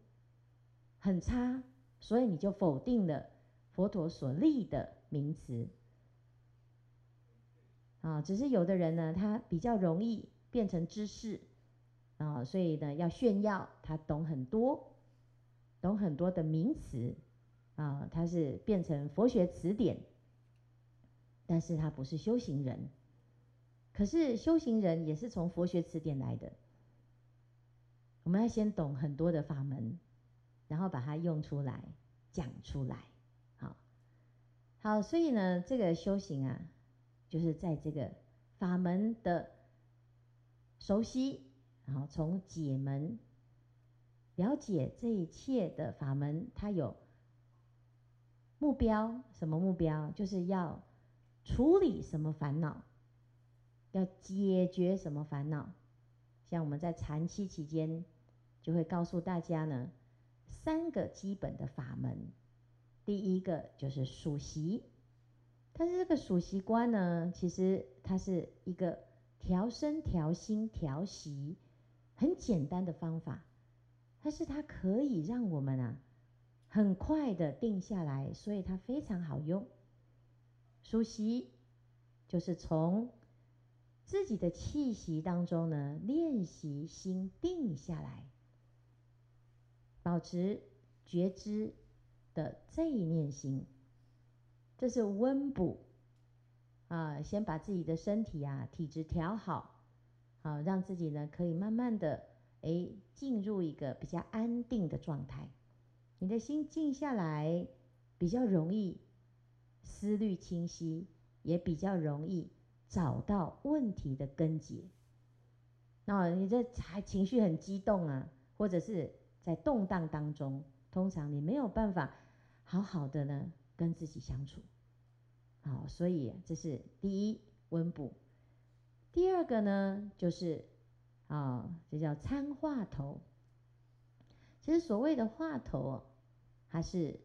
很差，所以你就否定了佛陀所立的名词，啊，只是有的人呢，他比较容易变成知识，啊，所以呢，要炫耀他懂很多。懂很多的名词啊，他是变成佛学词典，但是他不是修行人。可是修行人也是从佛学词典来的。我们要先懂很多的法门，然后把它用出来，讲出来。好，好，所以呢，这个修行啊，就是在这个法门的熟悉，然后从解门。了解这一切的法门，它有目标，什么目标？就是要处理什么烦恼，要解决什么烦恼？像我们在禅期期间，就会告诉大家呢，三个基本的法门。第一个就是数息，但是这个数息观呢，其实它是一个调身、调心、调息很简单的方法，但是它可以让我们啊很快的定下来，所以它非常好用。熟悉就是从自己的气息当中呢，练习心定下来，保持觉知的这一念心，这是温补啊，先把自己的身体啊体质调好，好、啊、让自己呢可以慢慢的哎进入一个比较安定的状态。你的心静下来，比较容易思虑清晰，也比较容易。找到问题的根结。那你这还情绪很激动啊，或者是在动荡当中，通常你没有办法好好的呢跟自己相处。好，所以这是第一温补。第二个呢，就是啊，这叫参话头。其实所谓的话头，它是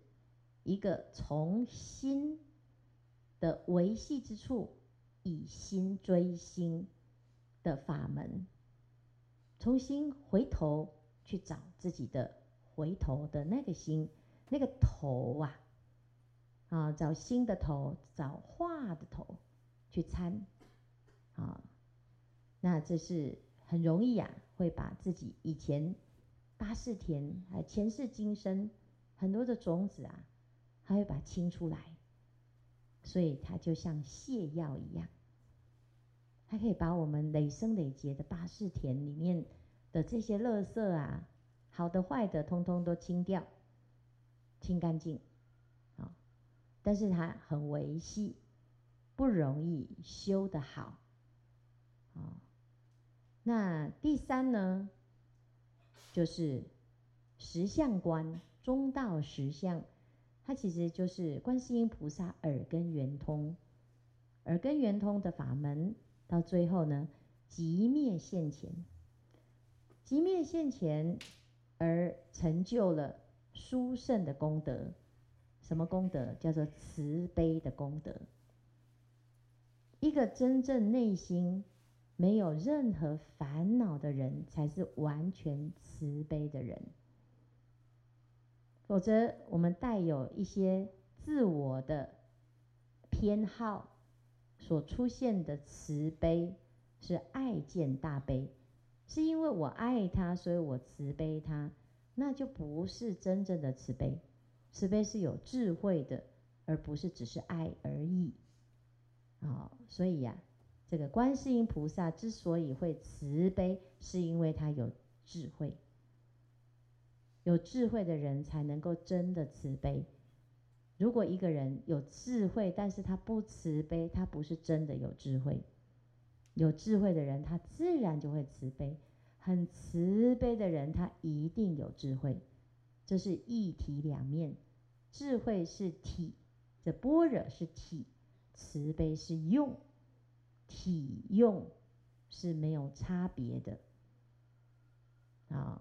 一个从心的维系之处。以心追心的法门，重新回头去找自己的回头的那个心，那个头啊，啊，找心的头，找话的头去参，啊，那这是很容易，啊，会把自己以前八识田还前世今生很多的种子啊，还会把它清出来。所以它就像泻药一样，它可以把我们累生累劫的八识田里面的这些垃圾啊，好的坏的，通通都清掉，清干净，啊，但是它很维系，不容易修得好，那第三呢，就是实相观，中道实相。它其实就是观世音菩萨耳根圆通，耳根圆通的法门，到最后呢，即灭现前，即灭现前而成就了殊胜的功德。什么功德？叫做慈悲的功德。一个真正内心没有任何烦恼的人，才是完全慈悲的人。否则，我们带有一些自我的偏好所出现的慈悲，是爱见大悲，是因为我爱他，所以我慈悲他，那就不是真正的慈悲。慈悲是有智慧的，而不是只是爱而已。啊，所以呀，这个观世音菩萨之所以会慈悲，是因为他有智慧。有智慧的人才能够真的慈悲。如果一个人有智慧，但是他不慈悲，他不是真的有智慧。有智慧的人，他自然就会慈悲。很慈悲的人，他一定有智慧。这是一体两面，智慧是体，这般若是体，慈悲是用，体用是没有差别的。啊。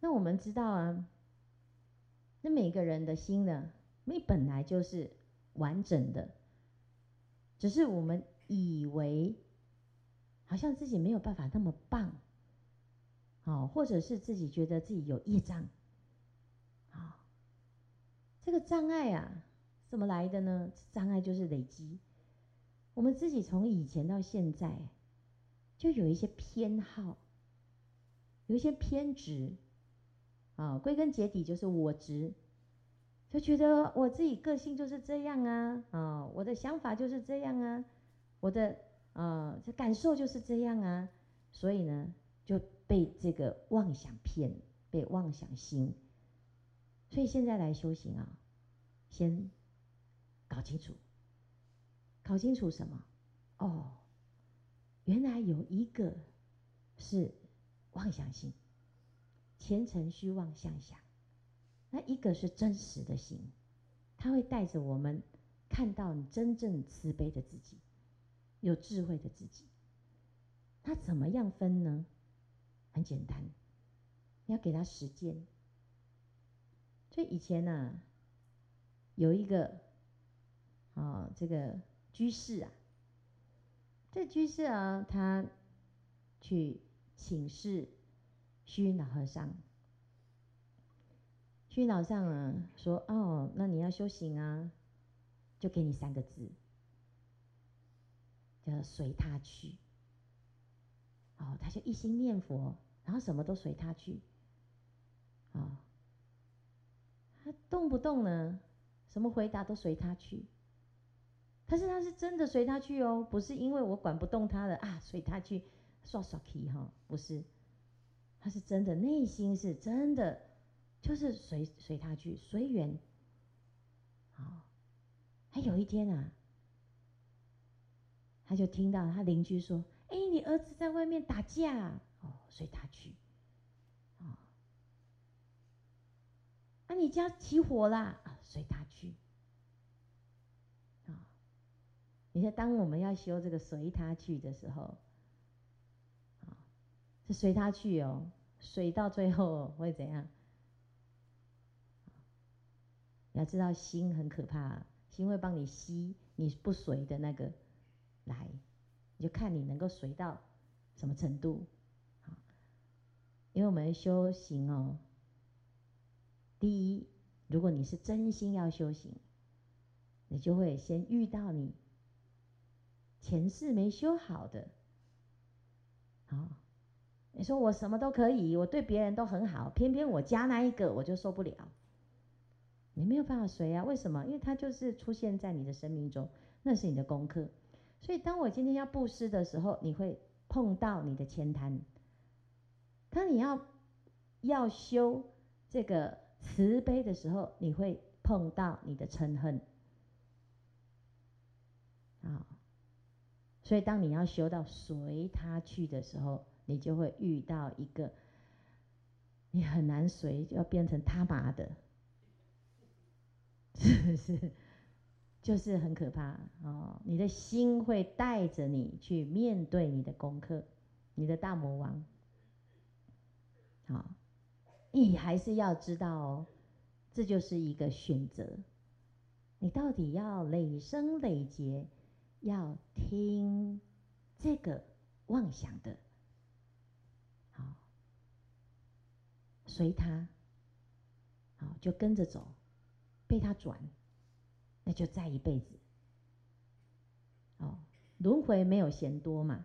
那我们知道啊，那每个人的心呢，你本来就是完整的，只是我们以为好像自己没有办法那么棒，啊，或者是自己觉得自己有业障，啊，这个障碍啊，怎么来的呢？障碍就是累积，我们自己从以前到现在，就有一些偏好，有一些偏执。啊，归根结底就是我执，就觉得我自己个性就是这样啊，啊，我的想法就是这样啊，我的啊这感受就是这样啊，所以呢就被这个妄想骗，被妄想心。所以现在来修行啊，先搞清楚，搞清楚什么？哦，原来有一个是妄想心。前尘虚妄相想，那一个是真实的心，它会带着我们看到你真正慈悲的自己，有智慧的自己。那怎么样分呢？很简单，你要给他时间。所以以前呢、有一个啊、哦，这个居士啊，这居士啊，他去请示虚云老和尚。虚云老和尚啊，说：“哦，那你要修行啊，就给你三个字，叫随他去。”哦，他就一心念佛，然后什么都随他去。啊、他动不动呢，什么回答都随他去。但是他是真的随他去哦，不是因为我管不动他的啊，随他去耍耍 K 哈，不是，他是真的内心是真的，就是随随他去随缘。好、哦，还有一天啊，他就听到他邻居说。哎，你儿子在外面打架哦，随他去。啊，啊，你家起火啦啊，随他去。啊，你看，当我们要修这个随他去的时候，啊，是随他去哦，随到最后会怎样？你要知道，心很可怕，心会帮你吸你不随的那个来。你就看你能够随到什么程度，好，因为我们修行哦，第一，如果你是真心要修行，你就会先遇到你前世没修好的，好，你说我什么都可以，我对别人都很好，偏偏我家那一个我就受不了，你没有办法随啊？为什么？因为他就是出现在你的生命中，那是你的功课。所以，当我今天要布施的时候，你会碰到你的慳贪；当你要要修这个慈悲的时候，你会碰到你的嗔恨。啊，所以当你要修到随他去的时候，你就会遇到一个你很难随，就要变成他妈的，是不是？就是很可怕哦，你的心会带着你去面对你的功课，你的大魔王。好，你还是要知道哦，这就是一个选择，你到底要累生累劫，要听这个妄想的，好，随他，好，就跟着走，被他转。那就再一辈子，哦，轮回没有嫌多嘛，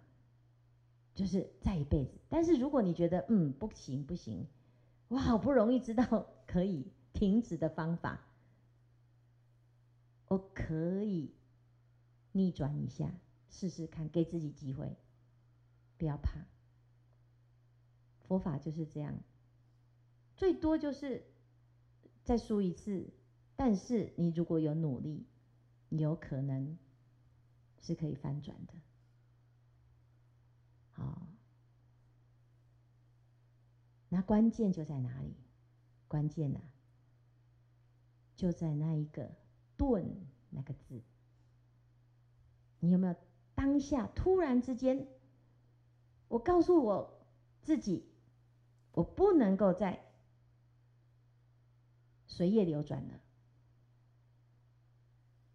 就是再一辈子。但是如果你觉得嗯不行不行，我好不容易知道可以停止的方法，我可以逆转一下，试试看，给自己机会，不要怕。佛法就是这样，最多就是再输一次。但是你如果有努力，有可能是可以翻转的。好，那关键就在哪里？关键呢、啊，就在那一个“顿”那个字。你有没有当下突然之间，我告诉我自己，我不能够再随业流转了。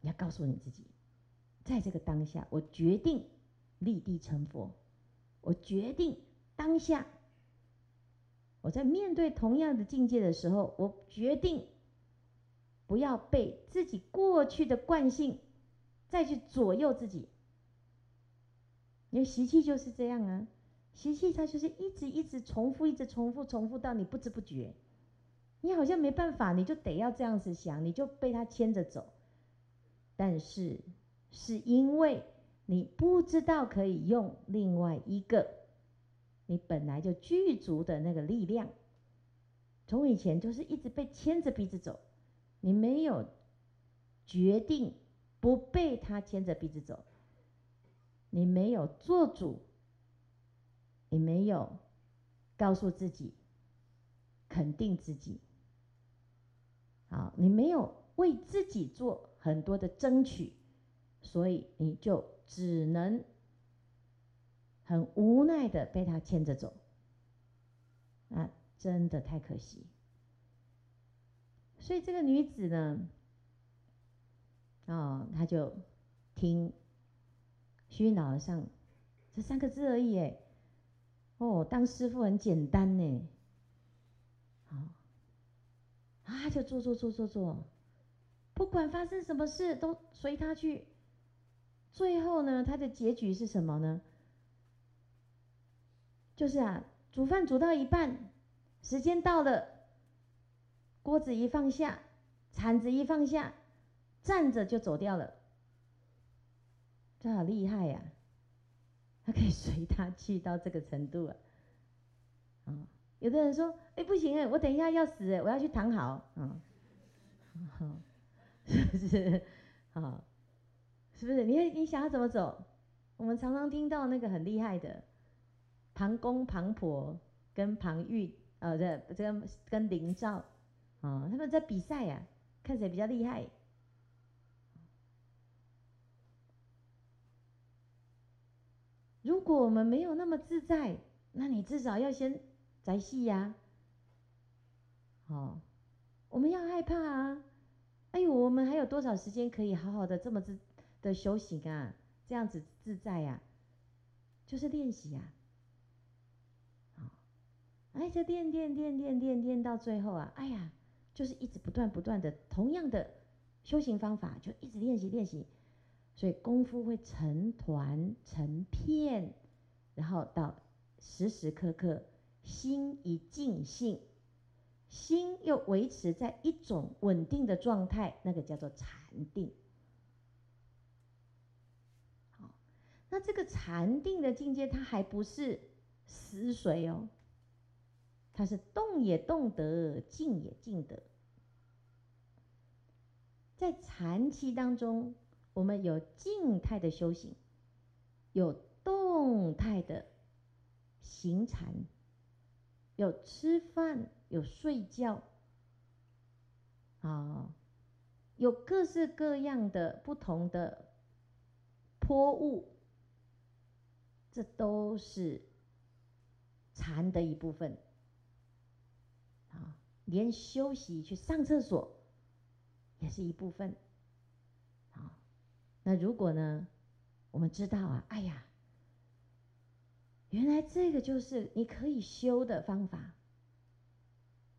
你要告诉你自己，在这个当下，我决定立地成佛。我决定当下，我在面对同样的境界的时候，我决定不要被自己过去的惯性再去左右自己。因为习气就是这样啊，习气它就是一直一直重复，一直重复，重复到你不知不觉，你好像没办法，你就得要这样子想，你就被它牵着走。但是，是因为你不知道可以用另外一个你本来就具足的那个力量，从以前就是一直被牵着鼻子走，你没有决定不被他牵着鼻子走，你没有做主，你没有告诉自己肯定自己，好，你没有为自己做。很多的争取，所以你就只能很无奈的被他牵着走，啊，真的太可惜。所以这个女子呢，哦，他就听虚脑上这三个字而已，哎，哦，当师傅很简单呢，好，啊，就做做做做做，不管发生什么事都随他去。最后呢，他的结局是什么呢？就是啊，煮饭煮到一半，时间到了，锅子一放下，铲子一放下，站着就走掉了。这好厉害呀！他可以随他去到这个程度啊。啊，有的人说：“哎，不行哎，我等一下要死哎，我要去躺好。”啊，是不是？啊。是不是？你你想要怎么走？我们常常听到那个很厉害的庞公、庞婆跟庞玉，呃，这这个跟灵照啊，他们在比赛呀，看谁比较厉害。如果我们没有那么自在，那你至少要先宅戏呀。哦，我们要害怕啊！哎呦，我们还有多少时间可以好好的这么自？的修行啊，这样子自在呀、啊，就是练习呀。好，哎，这练练练练练练到最后啊，哎呀，就是一直不断不断的同样的修行方法，就一直练习练习，所以功夫会成团成片，然后到时时刻刻心一静性，心又维持在一种稳定的状态，那个叫做禅定。好那这个禅定的境界，它还不是死水哦，它是动也动得，静也静得。在禅期当中，我们有静态的修行，有动态的行禅，有吃饭，有睡觉，啊，有各式各样的不同的泼物。这都是禅的一部分，啊，连休息去上厕所也是一部分，那如果呢，我们知道啊，哎呀，原来这个就是你可以修的方法，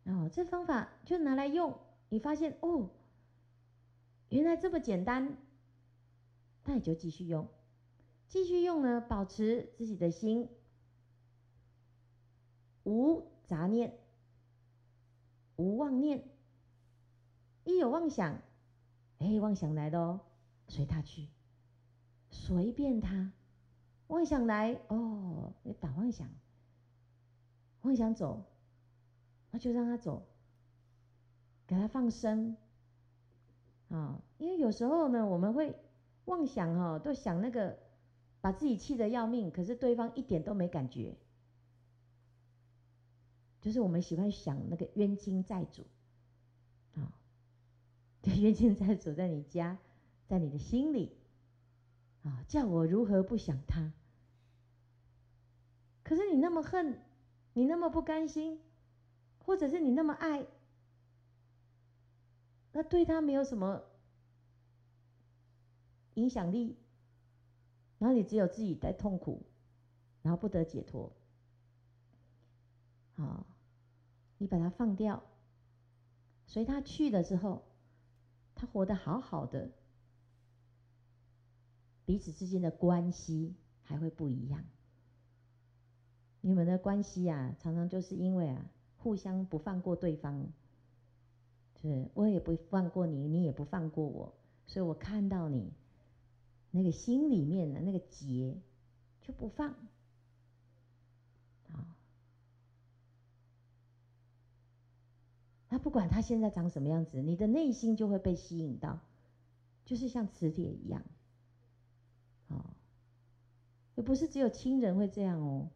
哦，这方法就拿来用，你发现哦，原来这么简单，那你就继续用。继续用呢，保持自己的心无杂念、无妄念。一有妄想，哎，妄想来了，随他去，随便他。妄想来，哦，你打妄想，妄想走，那就让他走，给他放生啊。因为有时候呢，我们会妄想哈，都想那个。把自己气得要命，可是对方一点都没感觉。就是我们喜欢想那个冤亲债主，啊，对，冤亲债主在你家，在你的心里，啊，叫我如何不想他？可是你那么恨，你那么不甘心，或者是你那么爱，那对他没有什么影响力。然后你只有自己在痛苦，然后不得解脱。好，你把它放掉，随他去了之后，他活得好好的，彼此之间的关系还会不一样。你们的关系啊，常常就是因为啊，互相不放过对方，是我也不放过你，你也不放过我，所以我看到你。那个心里面的那个结就不放，啊，那不管他现在长什么样子，你的内心就会被吸引到，就是像磁铁一样，也不是只有亲人会这样哦，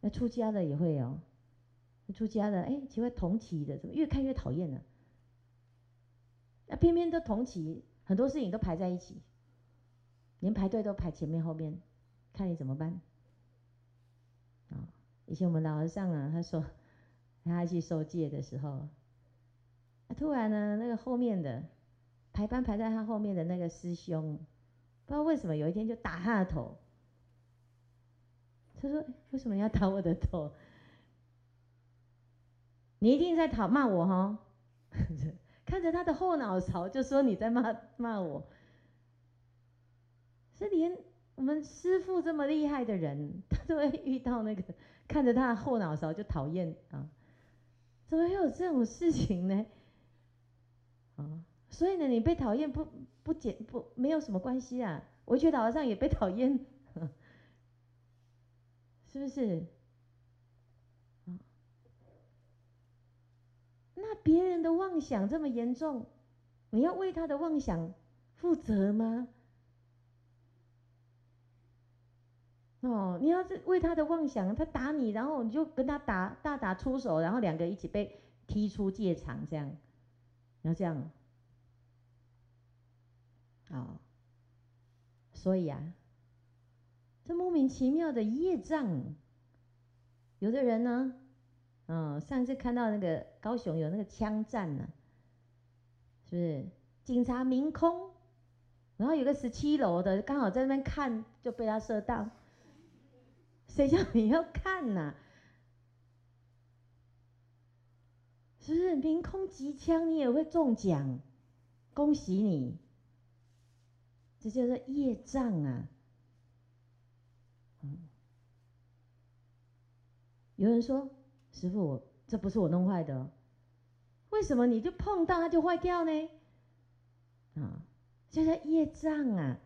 那出家的也会哦，出家的哎，奇怪同期的怎么越看越讨厌呢？那偏偏都同期，很多事情都排在一起。连排队都排前面后面，看你怎么办？啊以前我们老和尚啊，他说他去受戒的时候，突然呢，那个后面的排班排在他后面的那个师兄，不知道为什么有一天就打他的头。他说：“为什么要打我的头？你一定在讨骂我哈！” 看着他的后脑勺，就说你在骂骂我。是连我们师父这么厉害的人，他都会遇到那个看着他的后脑勺就讨厌啊！怎么会有这种事情呢？啊，所以呢，你被讨厌不不减不没有什么关系啊。我觉得好像也被讨厌，是不是？那别人的妄想这么严重，你要为他的妄想负责吗？哦，你要是为他的妄想，他打你，然后你就跟他打，大打出手，然后两个一起被踢出戒场，这样，你要这样，哦，所以啊，这莫名其妙的业障，有的人呢，嗯，上次看到那个高雄有那个枪战呢，是不是？警察明空，然后有个十七楼的刚好在那边看，就被他射到。谁叫你要看呐、啊？是不是凭空击枪你也会中奖？恭喜你！这就是业障啊！有人说：“师傅，这不是我弄坏的，为什么你就碰到它就坏掉呢？”啊，就是业障啊！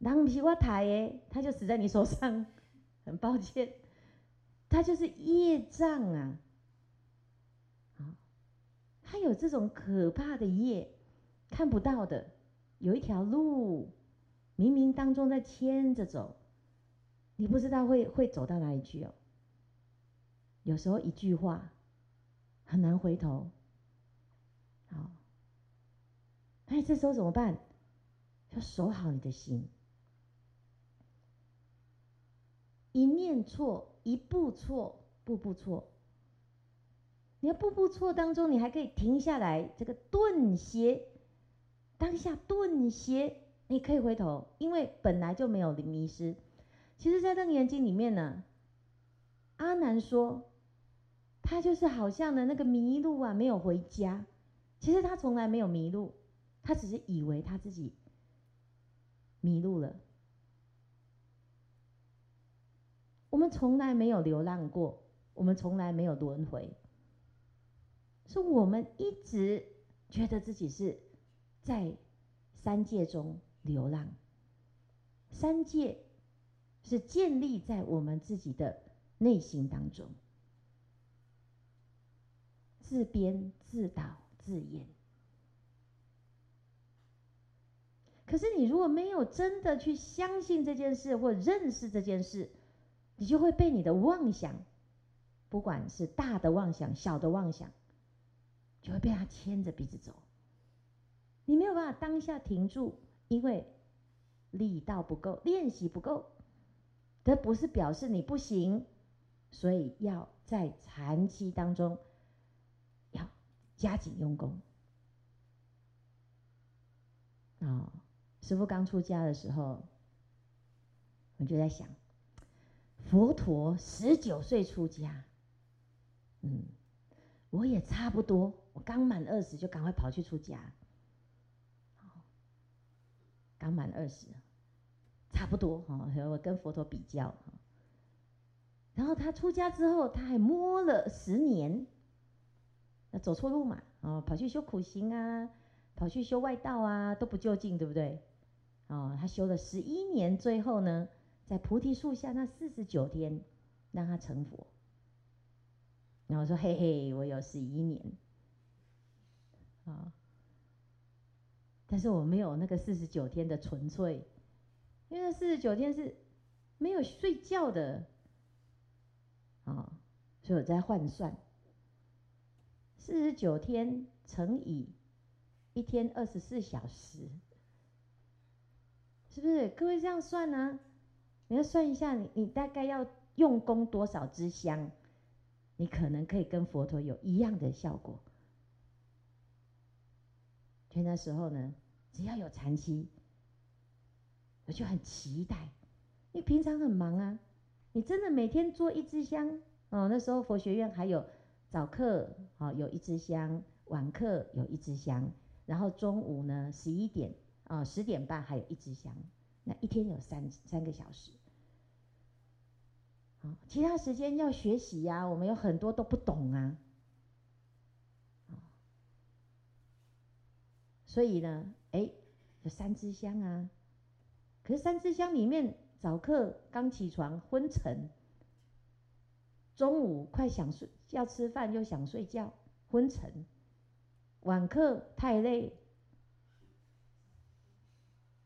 狼皮我抬耶，他就死在你手上，很抱歉，他就是业障啊！他有这种可怕的业，看不到的，有一条路，冥冥当中在牵着走，你不知道会会走到哪里去哦。有时候一句话很难回头，好，哎，这时候怎么办？要守好你的心。一念错，一步错，步步错。你要步步错当中，你还可以停下来，这个顿歇，当下顿歇，你可以回头，因为本来就没有迷失。其实，在《楞严经》里面呢，阿难说，他就是好像呢那个迷路啊，没有回家。其实他从来没有迷路，他只是以为他自己迷路了。我们从来没有流浪过，我们从来没有轮回，是我们一直觉得自己是在三界中流浪。三界是建立在我们自己的内心当中，自编自导自演。可是你如果没有真的去相信这件事，或认识这件事，你就会被你的妄想，不管是大的妄想、小的妄想，就会被他牵着鼻子走。你没有办法当下停住，因为力道不够，练习不够。这不是表示你不行，所以要在禅期当中要加紧用功。啊、哦，师父刚出家的时候，我就在想。佛陀十九岁出家，嗯，我也差不多，我刚满二十就赶快跑去出家，刚满二十，差不多哈，我跟佛陀比较，然后他出家之后，他还摸了十年，那走错路嘛，哦，跑去修苦行啊，跑去修外道啊，都不就近，对不对？哦，他修了十一年，最后呢？在菩提树下那四十九天，让他成佛。然后说：“嘿嘿，我有十一年，啊，但是我没有那个四十九天的纯粹，因为四十九天是没有睡觉的，啊，所以我在换算，四十九天乘以一天二十四小时，是不是？各位这样算呢？”你要算一下，你你大概要用功多少支香，你可能可以跟佛陀有一样的效果。所以那时候呢，只要有禅期，我就很期待。因为平常很忙啊，你真的每天做一支香哦。那时候佛学院还有早课啊，有一支香；晚课有一支香，然后中午呢十一点啊十点半还有一支香。那一天有三三个小时。啊其他时间要学习呀、我们有很多都不懂啊。所以呢，哎，有三支香啊。可是三支香里面，早课刚起床昏沉，中午快想睡要吃饭又想睡觉昏沉，晚课太累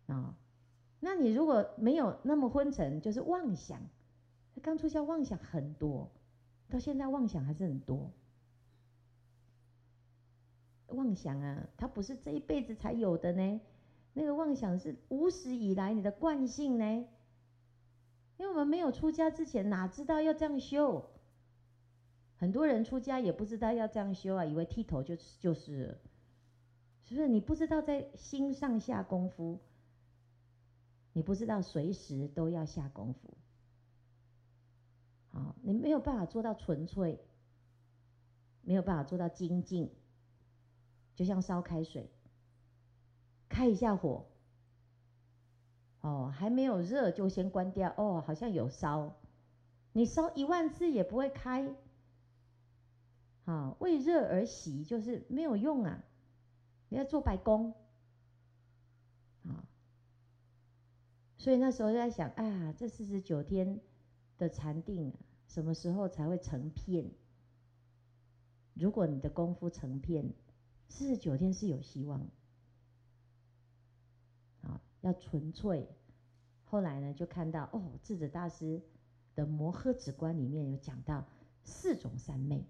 啊。那你如果没有那么昏沉，就是妄想。刚出家妄想很多，到现在妄想还是很多。妄想啊，它不是这一辈子才有的呢。那个妄想是无始以来你的惯性呢。因为我们没有出家之前，哪知道要这样修？很多人出家也不知道要这样修啊，以为剃头就是就是，是不是？你不知道在心上下功夫，你不知道随时都要下功夫。好，你没有办法做到纯粹，没有办法做到精进。就像烧开水，开一下火，哦，还没有热就先关掉，哦，好像有烧，你烧一万次也不会开，啊，为热而熄就是没有用啊，你要做白工，啊，所以那时候就在想，啊，这四十九天的禅定，什么时候才会成片？如果你的功夫成片。四十九天是有希望，啊，要纯粹。后来呢，就看到哦，智者大师的《摩诃止观》里面有讲到四种三昧，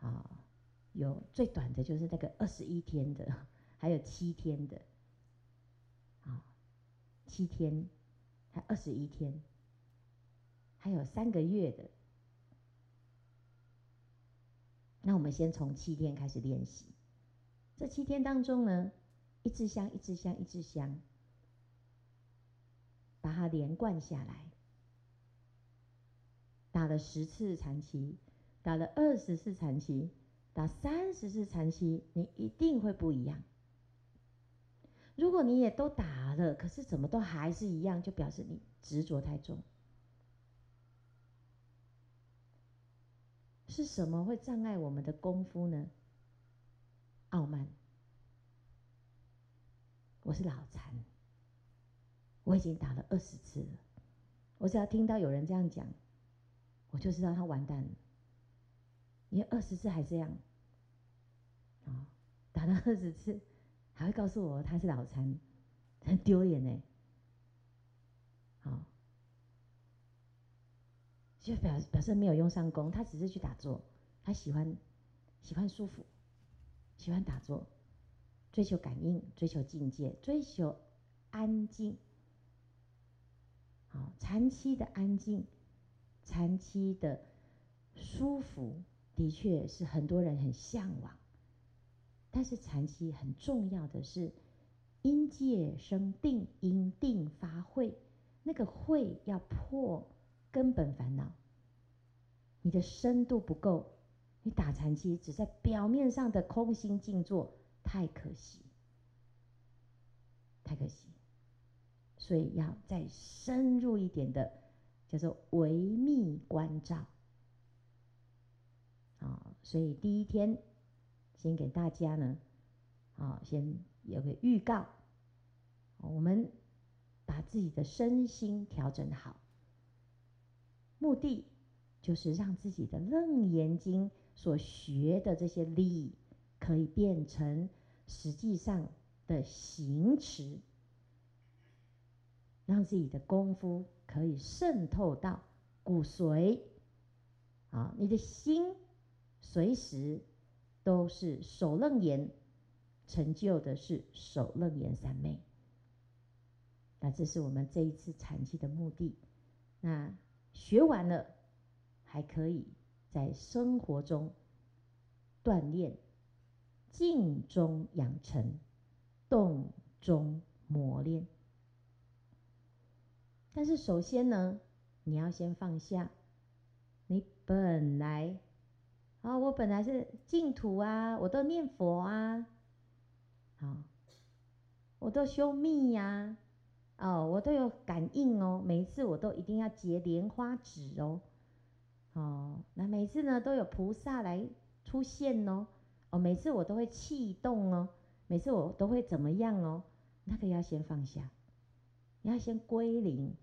啊，有最短的就是那个二十一天的，还有七天的，啊，七天，还二十一天，还有三个月的。那我们先从七天开始练习。这七天当中呢，一支香，一支香，一支香，把它连贯下来。打了十次禅期，打了二十次禅期，打三十次禅期，你一定会不一样。如果你也都打了，可是怎么都还是一样，就表示你执着太重。是什么会障碍我们的功夫呢？傲慢。我是老禅，我已经打了二十次了。我只要听到有人这样讲，我就知道他完蛋了。因为二十次还这样，啊，打了二十次，还会告诉我他是老禅，很丢脸呢。好。就表表示没有用上功，他只是去打坐，他喜欢喜欢舒服，喜欢打坐，追求感应，追求境界，追求安静。好，禅期的安静，禅期的舒服，的确是很多人很向往。但是禅期很重要的是，因戒生定，因定发慧，那个慧要破。根本烦恼，你的深度不够，你打禅期只在表面上的空心静坐，太可惜，太可惜。所以要再深入一点的，叫做维密关照。啊，所以第一天先给大家呢，啊，先有个预告，我们把自己的身心调整好。目的就是让自己的楞严经所学的这些理，可以变成实际上的行持，让自己的功夫可以渗透到骨髓。啊，你的心随时都是首楞严，成就的是首楞严三昧。那这是我们这一次禅期的目的。那。学完了，还可以在生活中锻炼，静中养成，动中磨练。但是首先呢，你要先放下，你本来，啊、我本来是净土啊，我都念佛啊，好、我都修密呀、啊，哦，我都有感应哦，每一次我都一定要结莲花指哦，哦，那每次呢都有菩萨来出现哦，哦，每次我都会气动哦，每次我都会怎么样哦，那个要先放下，你要先归零。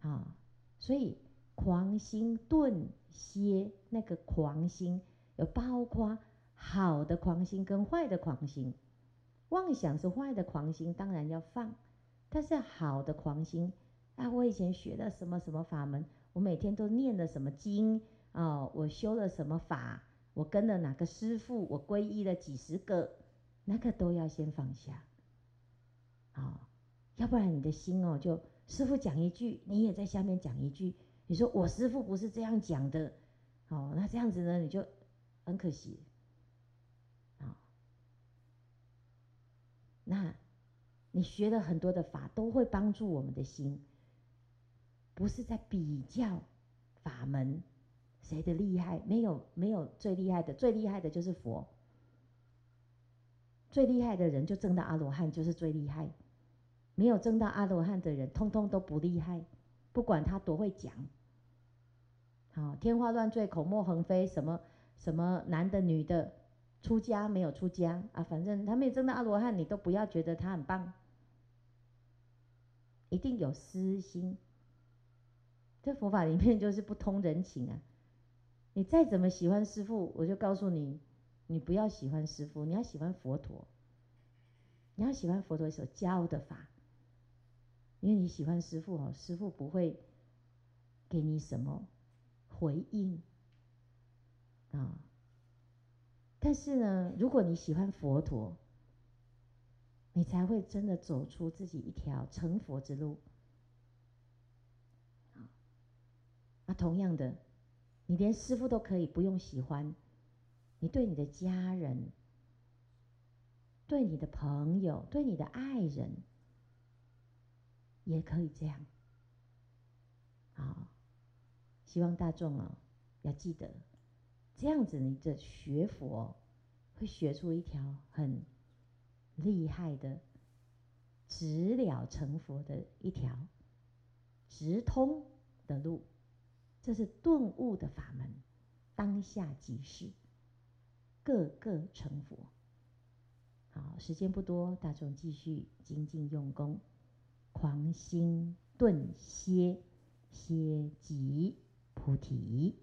啊、所以狂心顿歇，那个狂心有包括好的狂心跟坏的狂心。妄想是坏的狂心，当然要放。但是好的狂心，啊，我以前学了什么什么法门，我每天都念了什么经啊、我修了什么法，我跟了哪个师父，我皈依了几十个，那个都要先放下。啊、哦，要不然你的心哦就。师父讲一句，你也在下面讲一句。你说我师父不是这样讲的，哦，那这样子呢，你就很可惜，啊，那你学了很多的法，都会帮助我们的心，不是在比较法门谁的厉害，没有没有最厉害的，最厉害的就是佛，最厉害的人就证到阿罗汉，就是最厉害。没有证到阿罗汉的人，通通都不厉害，不管他多会讲，好天花乱坠、口沫横飞，什么什么男的女的，出家没有出家啊，反正他没有证到阿罗汉，你都不要觉得他很棒，一定有私心。这佛法里面就是不通人情啊！你再怎么喜欢师父，我就告诉你，你不要喜欢师父，你要喜欢佛陀，你要喜欢佛陀所教的法。因为你喜欢师父哦，师父不会给你什么回应啊。但是呢，如果你喜欢佛陀，你才会真的走出自己一条成佛之路。啊，同样的，你连师父都可以不用喜欢，你对你的家人、对你的朋友、对你的爱人。也可以这样，好，希望大众哦要记得，这样子你的学佛会学出一条很厉害的直了成佛的一条直通的路，这是顿悟的法门，当下即是，个个成佛。好，时间不多，大众继续精进用功。狂心顿歇，歇即菩提。